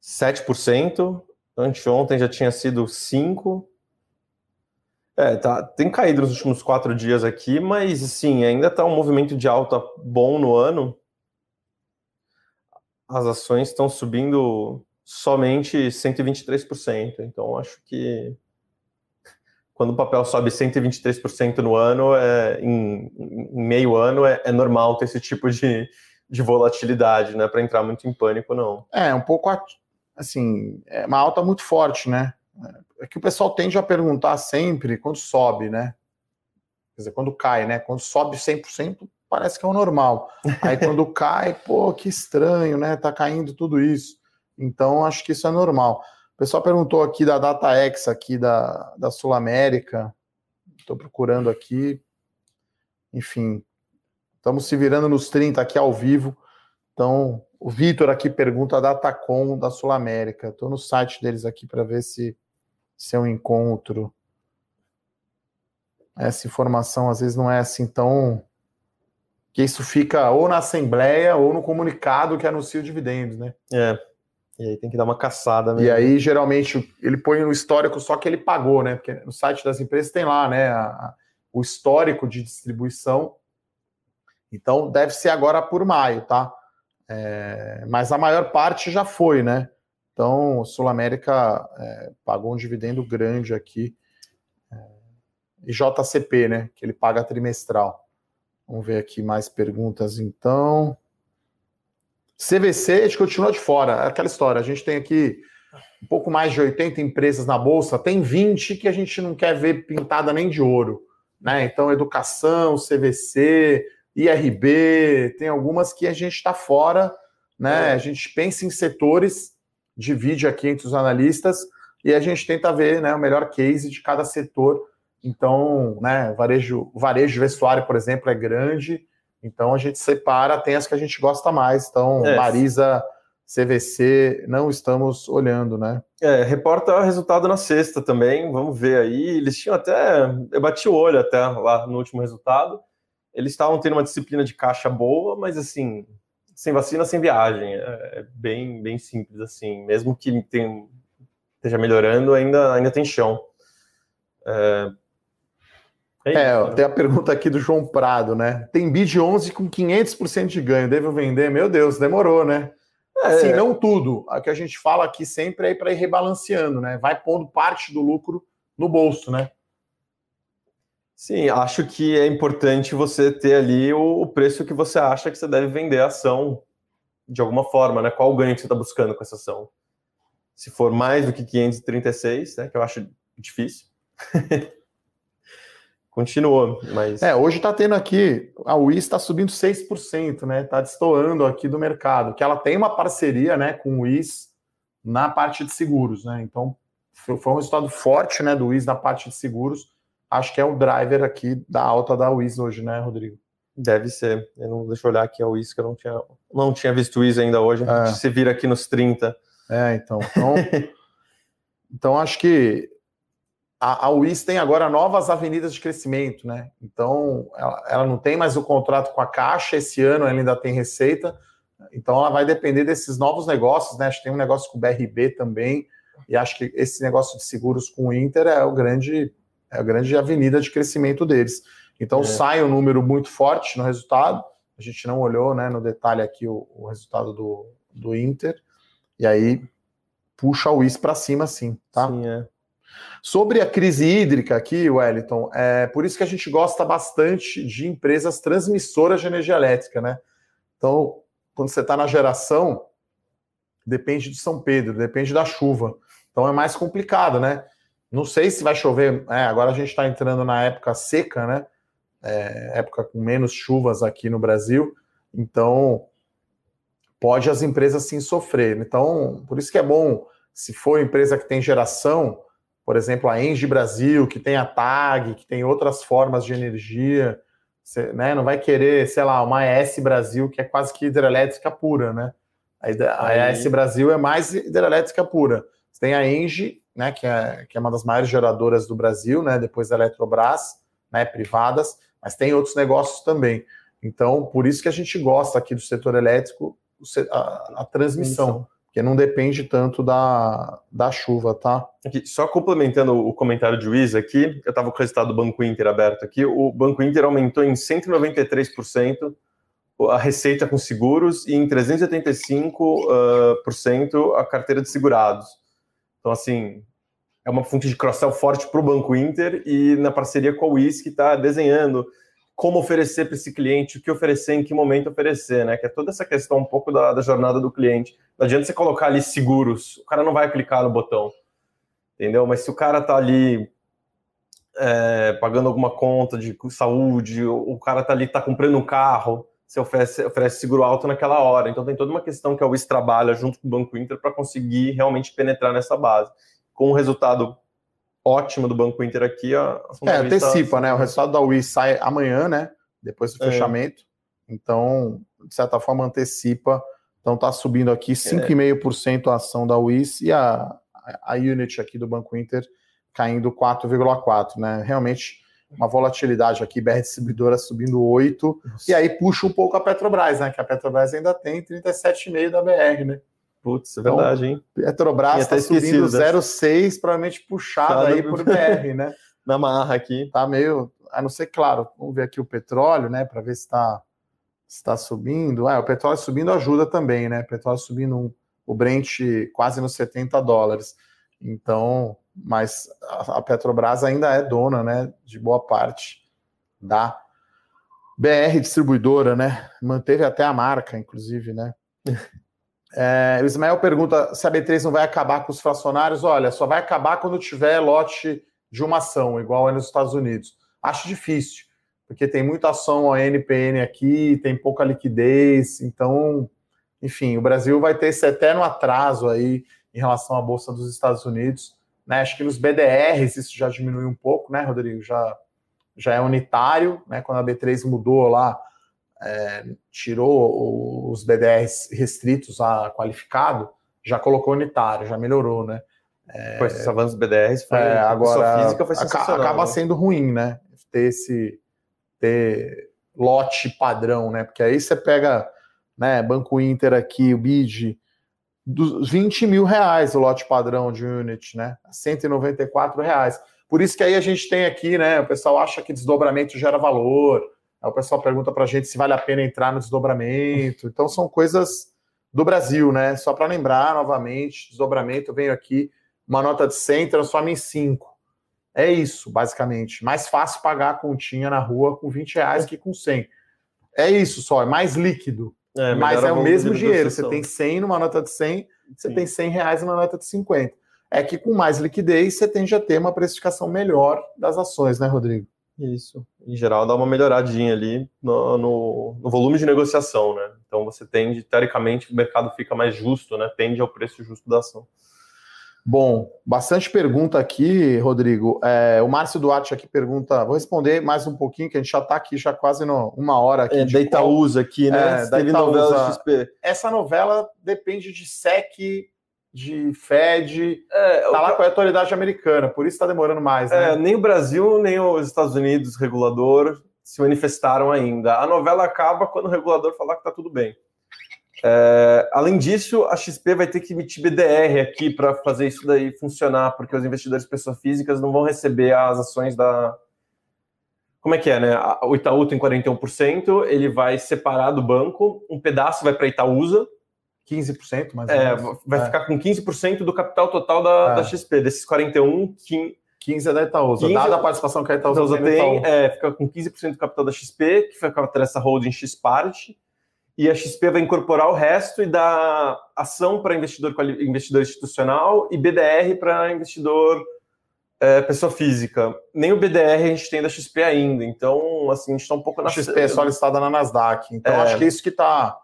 7%, anteontem já tinha sido 5%. É, tá, tem caído nos últimos quatro dias aqui, mas assim, ainda tá um movimento de alta bom no ano. As ações estão subindo somente 123%. Então acho que quando o papel sobe 123% no ano, é, em, em, meio ano, é, é, normal ter esse tipo de, de volatilidade, né? Para entrar muito em pânico, não. É, um pouco assim, é uma alta muito forte, né? É que o pessoal tende a perguntar sempre quando sobe, né? Quer dizer, quando cai, né? Quando sobe 100%, parece que é o normal. Aí quando cai, pô, que estranho, né? Tá caindo tudo isso. Então, acho que isso é normal. O pessoal perguntou aqui da DataX aqui da, da Sul América. Estou procurando aqui. Enfim, estamos se virando nos 30 aqui ao vivo. Então, o Vitor aqui pergunta a Datacom da Sul América. Estou no site deles aqui para ver se, se eu encontro. Essa informação às vezes não é assim tão. Que isso fica ou na Assembleia ou no comunicado que anuncia o dividendos, né? É. E aí tem que dar uma caçada mesmo. E aí, geralmente, ele põe no histórico só que ele pagou, né? Porque no site das empresas tem lá, né? A, a, o histórico de distribuição. Então, deve ser agora por maio, tá? É, mas a maior parte já foi, né? Então, Sul América é, pagou um dividendo grande aqui. É, e JCP, né? Que ele paga trimestral. Vamos ver aqui mais perguntas, então. CVC, a gente continua de fora. É aquela história, a gente tem aqui um pouco mais de 80 empresas na bolsa, tem 20 que a gente não quer ver pintada nem de ouro. Né? Então, educação, CVC, IRB, tem algumas que a gente está fora, né? É. A gente pensa em setores, divide aqui entre os analistas e a gente tenta ver né, o melhor case de cada setor. Então, né, varejo, varejo vestuário, por exemplo, é grande, então a gente separa, tem as que a gente gosta mais. Então, é. Marisa, CVC, não estamos olhando, né? É, reporta o resultado na sexta também, vamos ver aí. Eles tinham até. Eu bati o olho até lá no último resultado. Eles estavam tendo uma disciplina de caixa boa, mas assim, sem vacina, sem viagem. É, é bem, bem simples, assim. Mesmo que tem, esteja melhorando, ainda, ainda tem chão. É, é, é né? tem a pergunta aqui do João Prado, né? Tem bid 11 com 500% de ganho, devo vender? Meu Deus, demorou, né? É. Assim, não tudo. O que a gente fala aqui sempre é para ir rebalanceando, né? Vai pondo parte do lucro no bolso, né? Sim, acho que é importante você ter ali o, preço que você acha que você deve vender a ação de alguma forma, né? Qual o ganho que você está buscando com essa ação? Se for mais do que 536, né? Que eu acho difícil. Continua, mas. É, hoje está tendo aqui, a WIS está subindo 6%, né? Está destoando aqui do mercado, que ela tem uma parceria né, com o WIS na parte de seguros, né? Então, foi um resultado forte né, do WIS na parte de seguros. Acho que é o driver aqui da alta da WIS hoje, né, Rodrigo? Deve ser. Eu não, deixa eu olhar aqui a WIS, que eu não tinha, não tinha visto isso ainda hoje. A gente é. se vira aqui nos 30. É, então. Então, então acho que a, a UIS tem agora novas avenidas de crescimento, né? Então, ela, ela, não tem mais o contrato com a Caixa, esse ano ela ainda tem receita, então ela vai depender desses novos negócios, né? Acho que tem um negócio com o BRB também, e acho que esse negócio de seguros com o Inter é o grande, é a grande avenida de crescimento deles. Então é. sai um número muito forte no resultado. A gente não olhou né, no detalhe aqui o, o resultado do, do Inter, e aí puxa o IS para cima, sim, tá? Sim, é. Sobre a crise hídrica aqui, Wellington, é por isso que a gente gosta bastante de empresas transmissoras de energia elétrica, né? Então, quando você está na geração, depende de São Pedro, depende da chuva. Então é mais complicado, né? Não sei se vai chover. É, agora a gente está entrando na época seca, né? É, época com menos chuvas aqui no Brasil. Então pode as empresas sim sofrer. Então, por isso que é bom, se for empresa que tem geração, por exemplo, a Engie Brasil, que tem a TAG, que tem outras formas de energia, você, né, não vai querer, sei lá, uma AES Brasil, que é quase que hidrelétrica pura, né? A AES Brasil é mais hidrelétrica pura. Você tem a Engie, né, que é, que é uma das maiores geradoras do Brasil, né, depois da Eletrobras, né, privadas, mas tem outros negócios também. Então, por isso que a gente gosta aqui do setor elétrico, a, a transmissão que não depende tanto da, da chuva, tá? Aqui, só complementando o comentário de Luiz aqui, eu estava com o resultado do Banco Inter aberto aqui, o Banco Inter aumentou em 193% a receita com seguros e em 385% uh, por cento a carteira de segurados. Então, assim, é uma fonte de cross-sell forte para o Banco Inter e na parceria com a WIS, que está desenhando como oferecer para esse cliente, o que oferecer, em que momento oferecer, né? Que é toda essa questão um pouco da, da jornada do cliente. Não adianta você colocar ali seguros, o cara não vai clicar no botão, entendeu? Mas se o cara tá ali é, pagando alguma conta de saúde, o cara tá ali, tá comprando um carro, você oferece, oferece seguro alto naquela hora. Então tem toda uma questão que a WIS trabalha junto com o Banco Inter para conseguir realmente penetrar nessa base. Com um resultado ótima do Banco Inter aqui. A, a é, antecipa, né? O resultado da UI sai amanhã, né? Depois do é. fechamento. Então, de certa forma, antecipa. Então, está subindo aqui 5,5% a ação da WIS e a, a unit aqui do Banco Inter caindo 4,4%, né? Realmente uma volatilidade aqui, BR Distribuidora subindo 8%, Nossa. e aí puxa um pouco a Petrobras, né? Que a Petrobras ainda tem 37,5% da BR, né? Putz, é então, verdade, hein? Petrobras está subindo 0,6, provavelmente puxado aí por BR, né? Na marra aqui. Tá meio, a não ser, claro, vamos ver aqui o petróleo, né, para ver se está está subindo. Ah, o petróleo subindo ajuda também, né? O petróleo subindo um, o Brent quase nos 70 dólares. Então, mas a Petrobras ainda é dona, né, de boa parte da BR distribuidora, né? Manteve até a marca, inclusive, né? É, o Ismael pergunta se a B3 não vai acabar com os fracionários. Olha, só vai acabar quando tiver lote de uma ação, igual é nos Estados Unidos. Acho difícil, porque tem muita ação NPN aqui, tem pouca liquidez, então, enfim, o Brasil vai ter esse eterno atraso aí em relação à Bolsa dos Estados Unidos. Né? Acho que nos BDRs isso já diminuiu um pouco, né, Rodrigo? Já, já é unitário, né? Quando a B3 mudou lá é, tirou os BDRs restritos a qualificado, já colocou unitário, já melhorou, né? É, pois esses avanços BDRs foi, é, agora física foi acaba né? sendo ruim, né? Ter esse ter lote padrão, né? Porque aí você pega, né, Banco Inter aqui, o BID, dos 20 mil reais o lote padrão de unit, né? 194 reais. Por isso que aí a gente tem aqui, né? O pessoal acha que desdobramento gera valor, Aí o pessoal pergunta para a gente se vale a pena entrar no desdobramento. Então, são coisas do Brasil, né? Só para lembrar novamente: desdobramento, venho aqui, uma nota de 100 transforma em 5. É isso, basicamente. Mais fácil pagar a continha na rua com 20 reais que com 100. É isso só, é mais líquido. É, mas é o mesmo dinheiro. Você tem 100 numa nota de 100, você Sim. tem 100 reais numa nota de 50. É que com mais liquidez você tende a ter uma precificação melhor das ações, né, Rodrigo? Isso. Em geral, dá uma melhoradinha ali no, no, no, volume de negociação, né? Então você tende, teoricamente, o mercado fica mais justo, né? Tende ao preço justo da ação. Bom, bastante pergunta aqui, Rodrigo. É, o Márcio Duarte aqui pergunta, vou responder mais um pouquinho, que a gente já está aqui já quase no, uma hora aqui. É, da Itaúsa aqui, né? É, da Itaúsa. novela XP. Essa novela depende de SEC, de Fed, é, tá lá com a autoridade americana, por isso está demorando mais. Né? É, nem o Brasil, nem os Estados Unidos, regulador, se manifestaram ainda. A novela acaba quando o regulador falar que está tudo bem. É, além disso, a XP vai ter que emitir BDR aqui para fazer isso daí funcionar, porque os investidores pessoas físicas não vão receber as ações da. Como é que é, né? O Itaú tem 41%, ele vai separar do banco, um pedaço vai para Itaúsa. 15% mais é, Vai é. ficar com 15% do capital total da, é. da XP. Desses 41, 15 é da Itaúsa. 15, dada a participação que a Itaúsa, Itaúsa tem, é, fica com 15% do capital da XP, que fica com essa holding X-Part e a XP vai incorporar o resto e dar ação para investidor, investidor institucional e BDR para investidor é, pessoa física. Nem o BDR a gente tem da XP ainda, então assim, a gente está um pouco na... A XP é só listada na Nasdaq, então é. acho que é isso que está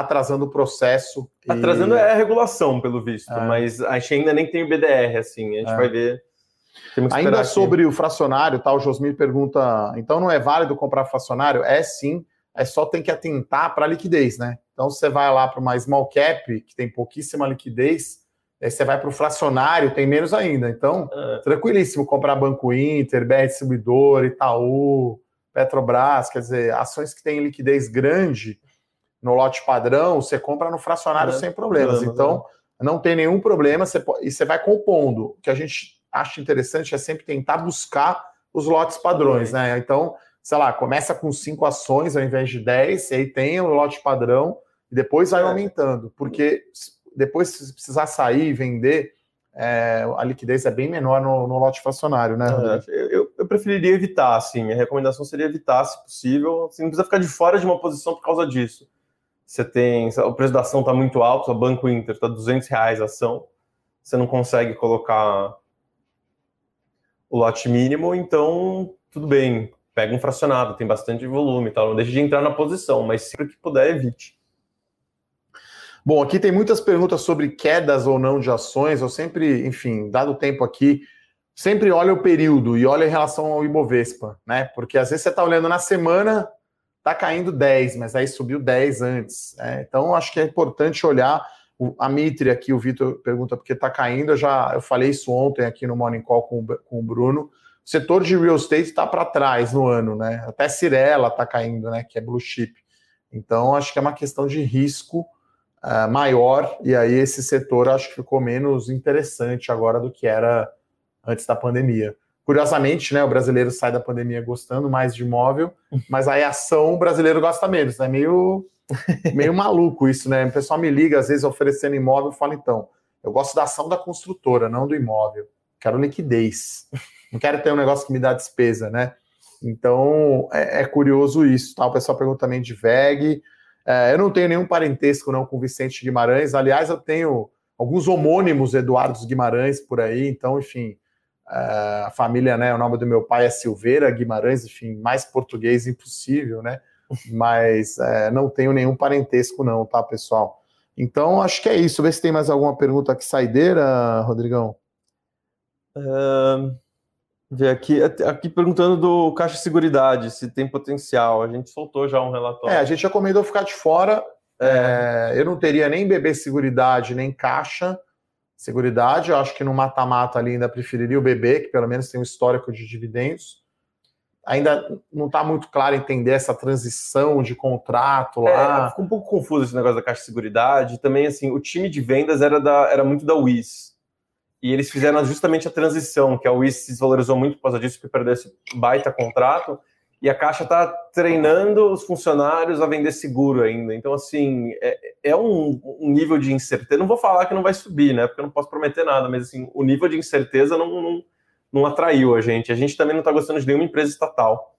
atrasando o processo. E... Atrasando é a regulação, pelo visto, é. mas a gente ainda nem tem o BDR, assim, a gente é. vai ver... Ainda sobre o fracionário, tá, o Josmir pergunta, então não é válido comprar fracionário? É sim, é só tem que atentar para a liquidez, né? Então você vai lá para uma small cap, que tem pouquíssima liquidez, aí você vai para o fracionário, tem menos ainda. Então, é. tranquilíssimo comprar Banco Inter, BR Distribuidor, Itaú, Petrobras, quer dizer, ações que têm liquidez grande no lote padrão, você compra no fracionário é. sem problemas. então, não tem nenhum problema, você e você vai compondo. O que a gente acha interessante é sempre tentar buscar os lotes padrões, né? Então, sei lá, começa com cinco ações ao invés de 10, e aí tem o lote padrão, e depois vai é. aumentando, porque depois, se precisar sair e vender, é, a liquidez é bem menor no, no lote fracionário, né? É, eu, eu, preferiria evitar, assim, minha recomendação seria evitar, se possível, você não precisa ficar de fora de uma posição por causa disso. Você tem, o preço da ação está muito alto, o Banco Inter está 200 reais a ação, você não consegue colocar o lote mínimo, então tudo bem, pega um fracionado, tem bastante volume tal. Não deixe de entrar na posição, mas sempre que puder, evite. Bom, aqui tem muitas perguntas sobre quedas ou não de ações. Eu sempre, enfim, dado o tempo aqui, sempre olha o período e olha em relação ao Ibovespa, né? Porque às vezes você está olhando na semana, tá caindo 10, mas aí subiu 10 antes. Né? Então, acho que é importante olhar. A Mitre aqui, o Vitor pergunta porque está caindo. Eu já eu falei isso ontem aqui no Morning Call com, com o Bruno o setor de real estate está para trás no ano, né? Até Cirela está caindo, né? Que é blue chip. Então, acho que é uma questão de risco uh, maior, e aí esse setor acho que ficou menos interessante agora do que era antes da pandemia. Curiosamente, né, o brasileiro sai da pandemia gostando mais de imóvel, mas aí a ação o brasileiro gosta menos, né? Meio, meio maluco isso, né? O pessoal me liga, às vezes, oferecendo imóvel, fala, então, eu gosto da ação da construtora, não do imóvel. Quero liquidez. Não quero ter um negócio que me dá despesa, né? Então é, é curioso isso. Tá? O pessoal pergunta também de VEG. É, eu não tenho nenhum parentesco não com Vicente Guimarães. Aliás, eu tenho alguns homônimos Eduardo Guimarães por aí. Então, enfim, a família, né? O nome do meu pai é Silveira Guimarães. Enfim, mais português impossível, né? Mas é, não tenho nenhum parentesco não, tá, pessoal? Então, acho que é isso. Vê se tem mais alguma pergunta aqui saideira, Rodrigão. Um ver aqui, aqui perguntando do Caixa Seguridade, se tem potencial. A gente soltou já um relatório. É, a gente recomendou ficar de fora. É. É, eu não teria nem BB Seguridade, nem Caixa Seguridade. Eu acho que no mata-mata ali ainda preferiria o BB, que pelo menos tem um histórico de dividendos. Ainda não está muito claro entender essa transição de contrato lá. É, ficou um pouco confuso esse negócio da Caixa Seguridade. Também, assim, o time de vendas era, da, era muito da WIS. E eles fizeram justamente a transição, que a Wiz se desvalorizou muito por causa disso, que perdeu esse baita contrato. E a Caixa está treinando os funcionários a vender seguro ainda. Então, assim, é, é um, um, nível de incerteza. Não vou falar que não vai subir, né? Porque eu não posso prometer nada, mas assim, o nível de incerteza não, não, não atraiu a gente. A gente também não está gostando de nenhuma empresa estatal.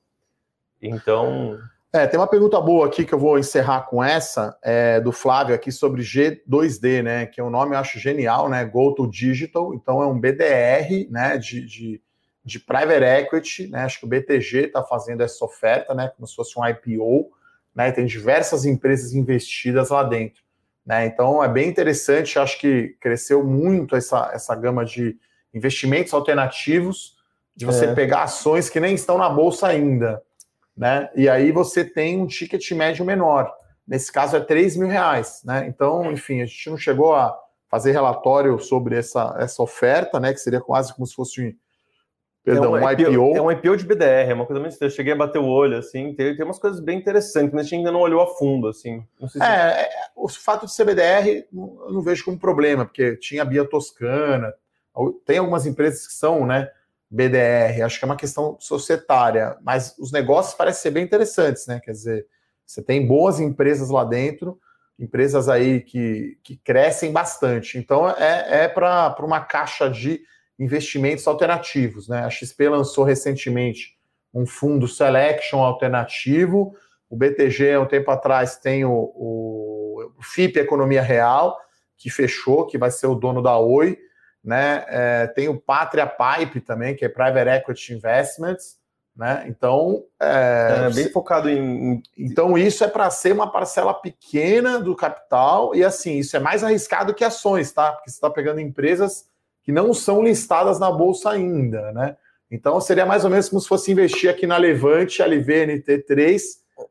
Então. É, tem uma pergunta boa aqui que eu vou encerrar com essa, é, do Flávio aqui sobre G2D, né? Que é um nome eu acho genial, né? Go to Digital, então é um BDR, né? De, de, de private equity, né? Acho que o BTG está fazendo essa oferta, né? Como se fosse um IPO, né? Tem diversas empresas investidas lá dentro. Né? Então é bem interessante, acho que cresceu muito essa, essa gama de investimentos alternativos, de você é. pegar ações que nem estão na bolsa ainda. Né? E aí você tem um ticket médio menor. Nesse caso é 3 mil reais. Né? Então, enfim, a gente não chegou a fazer relatório sobre essa, essa oferta, né? Que seria quase como se fosse Perdão, é um, IPO, IPO. É um IPO de BDR, é uma coisa muito Eu cheguei a bater o olho, assim, tem, tem umas coisas bem interessantes, mas a gente ainda não olhou a fundo, assim. Se... É, é, o fato de ser BDR, eu não vejo como problema, porque tinha a Bia Toscana, tem algumas empresas que são, né, BDR, acho que é uma questão societária, mas os negócios parecem ser bem interessantes, né, quer dizer, você tem boas empresas lá dentro, empresas aí que, que crescem bastante, então é, é para uma caixa de investimentos alternativos. Né? A XP lançou recentemente um fundo selection alternativo. O BTG, um tempo atrás, tem o, o, FIP Economia Real, que fechou, que vai ser o dono da Oi. Né? É, tem o Pátria Pipe também, que é Private Equity Investments. Né? Então, é, é bem focado em. Então, isso é para ser uma parcela pequena do capital, e assim, isso é mais arriscado que ações, tá? Porque você está pegando empresas que não são listadas na bolsa ainda, né? Então seria mais ou menos como se fosse investir aqui na Levante LVNT3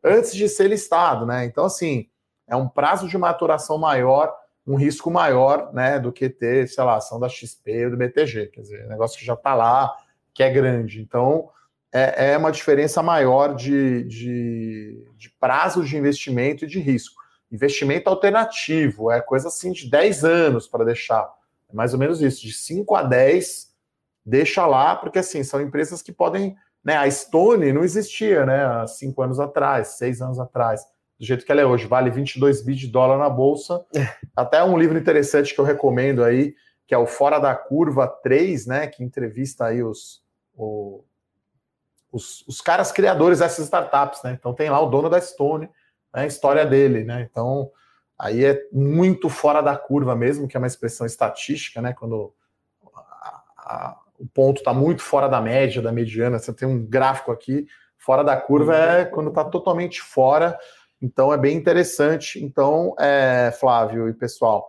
antes de ser listado, né? Então assim, é um prazo de maturação maior, um risco maior, né, do que ter, sei lá, ação da XP ou do BTG, quer dizer, negócio que já está lá, que é grande. Então é, é uma diferença maior de, de, de prazo de investimento e de risco. Investimento alternativo, é coisa assim de 10 anos para deixar é mais ou menos isso, de 5 a 10, deixa lá, porque assim, são empresas que podem. Né, a Stone não existia né, há 5 anos atrás, 6 anos atrás, do jeito que ela é hoje, vale 22 bi de dólar na bolsa. É. Até um livro interessante que eu recomendo aí, que é o Fora da Curva 3, né, que entrevista aí os, o, os, os, caras criadores dessas startups, né? Então tem lá o dono da Stone, né, a história dele, né? Então aí é muito fora da curva mesmo, que é uma expressão estatística, né? Quando a, a, o ponto está muito fora da média, da mediana, você tem um gráfico aqui, fora da curva é quando está totalmente fora, então é bem interessante. Então, é, Flávio e pessoal,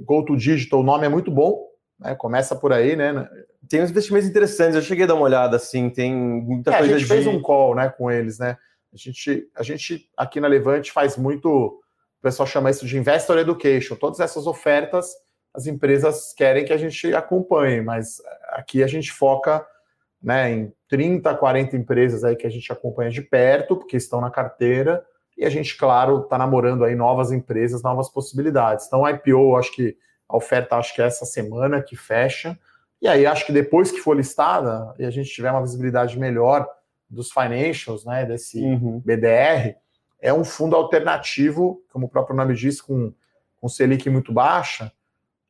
Go to Digital, o nome é muito bom, né? Começa por aí, né? Tem uns investimentos interessantes, eu cheguei a dar uma olhada, assim, tem muita é, coisa. A gente de... fez um call né, com eles, né? A gente, a gente aqui na Levante faz muito o pessoal chama isso de Investor Education. Todas essas ofertas as empresas querem que a gente acompanhe, mas aqui a gente foca né, em 30, 40 empresas aí que a gente acompanha de perto, porque estão na carteira, e a gente, claro, está namorando aí novas empresas, novas possibilidades. Então, a IPO, acho que a oferta acho que é essa semana que fecha, e aí acho que depois que for listada e a gente tiver uma visibilidade melhor dos financials, né, desse uhum. BDR, é um fundo alternativo, como o próprio nome diz, com, com Selic muito baixa,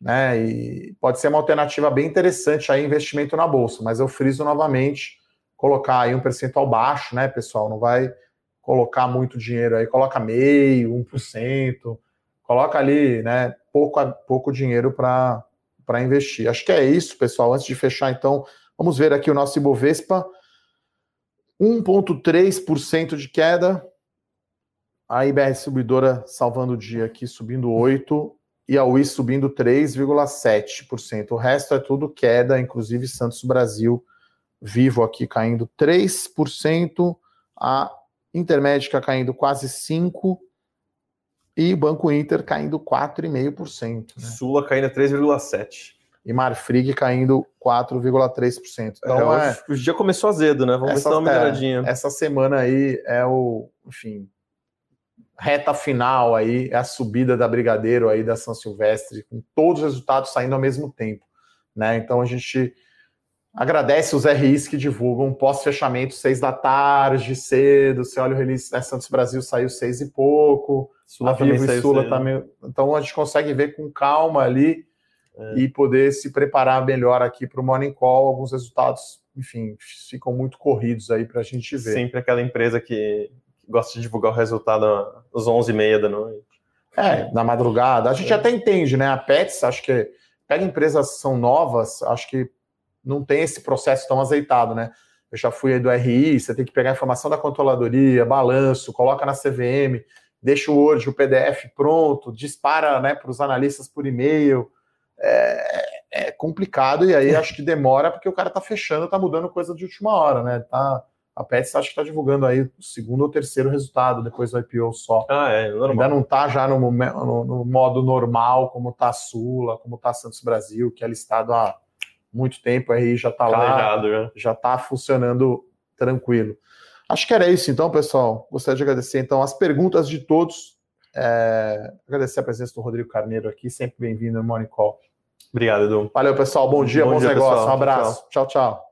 né? E pode ser uma alternativa bem interessante aí, investimento na bolsa, mas eu friso novamente, colocar aí um percentual baixo, né, pessoal? Não vai colocar muito dinheiro aí, coloca meio, 1%, coloca ali, né, pouco, pouco dinheiro para investir. Acho que é isso, pessoal. Antes de fechar, então, vamos ver aqui o nosso Ibovespa. 1,3% de queda, a IBR Distribuidora salvando o dia aqui, subindo 8%, e a UI subindo 3,7%. O resto é tudo queda, inclusive Santos Brasil vivo aqui caindo 3%, a Intermédica caindo quase 5%, e o Banco Inter caindo 4,5%. Né? Sula caindo 3,7%. E Marfrig caindo 4,3%. Então, é, é, o dia começou azedo, né? Vamos essa, ver se dá uma melhoradinha. É, essa semana aí é o, enfim, reta final aí, é a subida da Brigadeiro aí da São Silvestre, com todos os resultados saindo ao mesmo tempo, né? Então a gente agradece os RIs que divulgam pós-fechamento, seis da tarde, cedo, você olha o release, né, Santos Brasil saiu seis e pouco, Sula a Vivo e Sula também, então a gente consegue ver com calma ali é. e poder se preparar melhor aqui para o Morning Call, alguns resultados, enfim, ficam muito corridos aí para a gente ver. Sempre aquela empresa que gosta de divulgar o resultado às 11h30 da noite. É, na madrugada. A gente é. até entende, né? A Pets, acho que pega empresas que são novas, acho que não tem esse processo tão azeitado, né? Eu já fui aí do RI, você tem que pegar a informação da controladoria, balanço, coloca na CVM. deixa o Word, o PDF pronto, dispara né, para os analistas por e-mail. É, é, complicado e aí acho que demora porque o cara está fechando, está mudando coisa de última hora, né? Tá, a Pets acho que está divulgando aí o segundo ou terceiro resultado depois do IPO só. Ah, é, normal. Ainda não está já no, no, no, modo normal, como está a Sula, como está a Santos Brasil, que é listado há muito tempo aí, já está lá, já está funcionando tranquilo. Acho que era isso então, pessoal. Gostaria de agradecer então as perguntas de todos. É... agradecer a presença do Rodrigo Carneiro aqui, sempre bem-vindo no Morning Call. Obrigado, Edu. Valeu, pessoal. Bom dia, bom bons dia, negócios. Pessoal. Um abraço. tchau. tchau. tchau.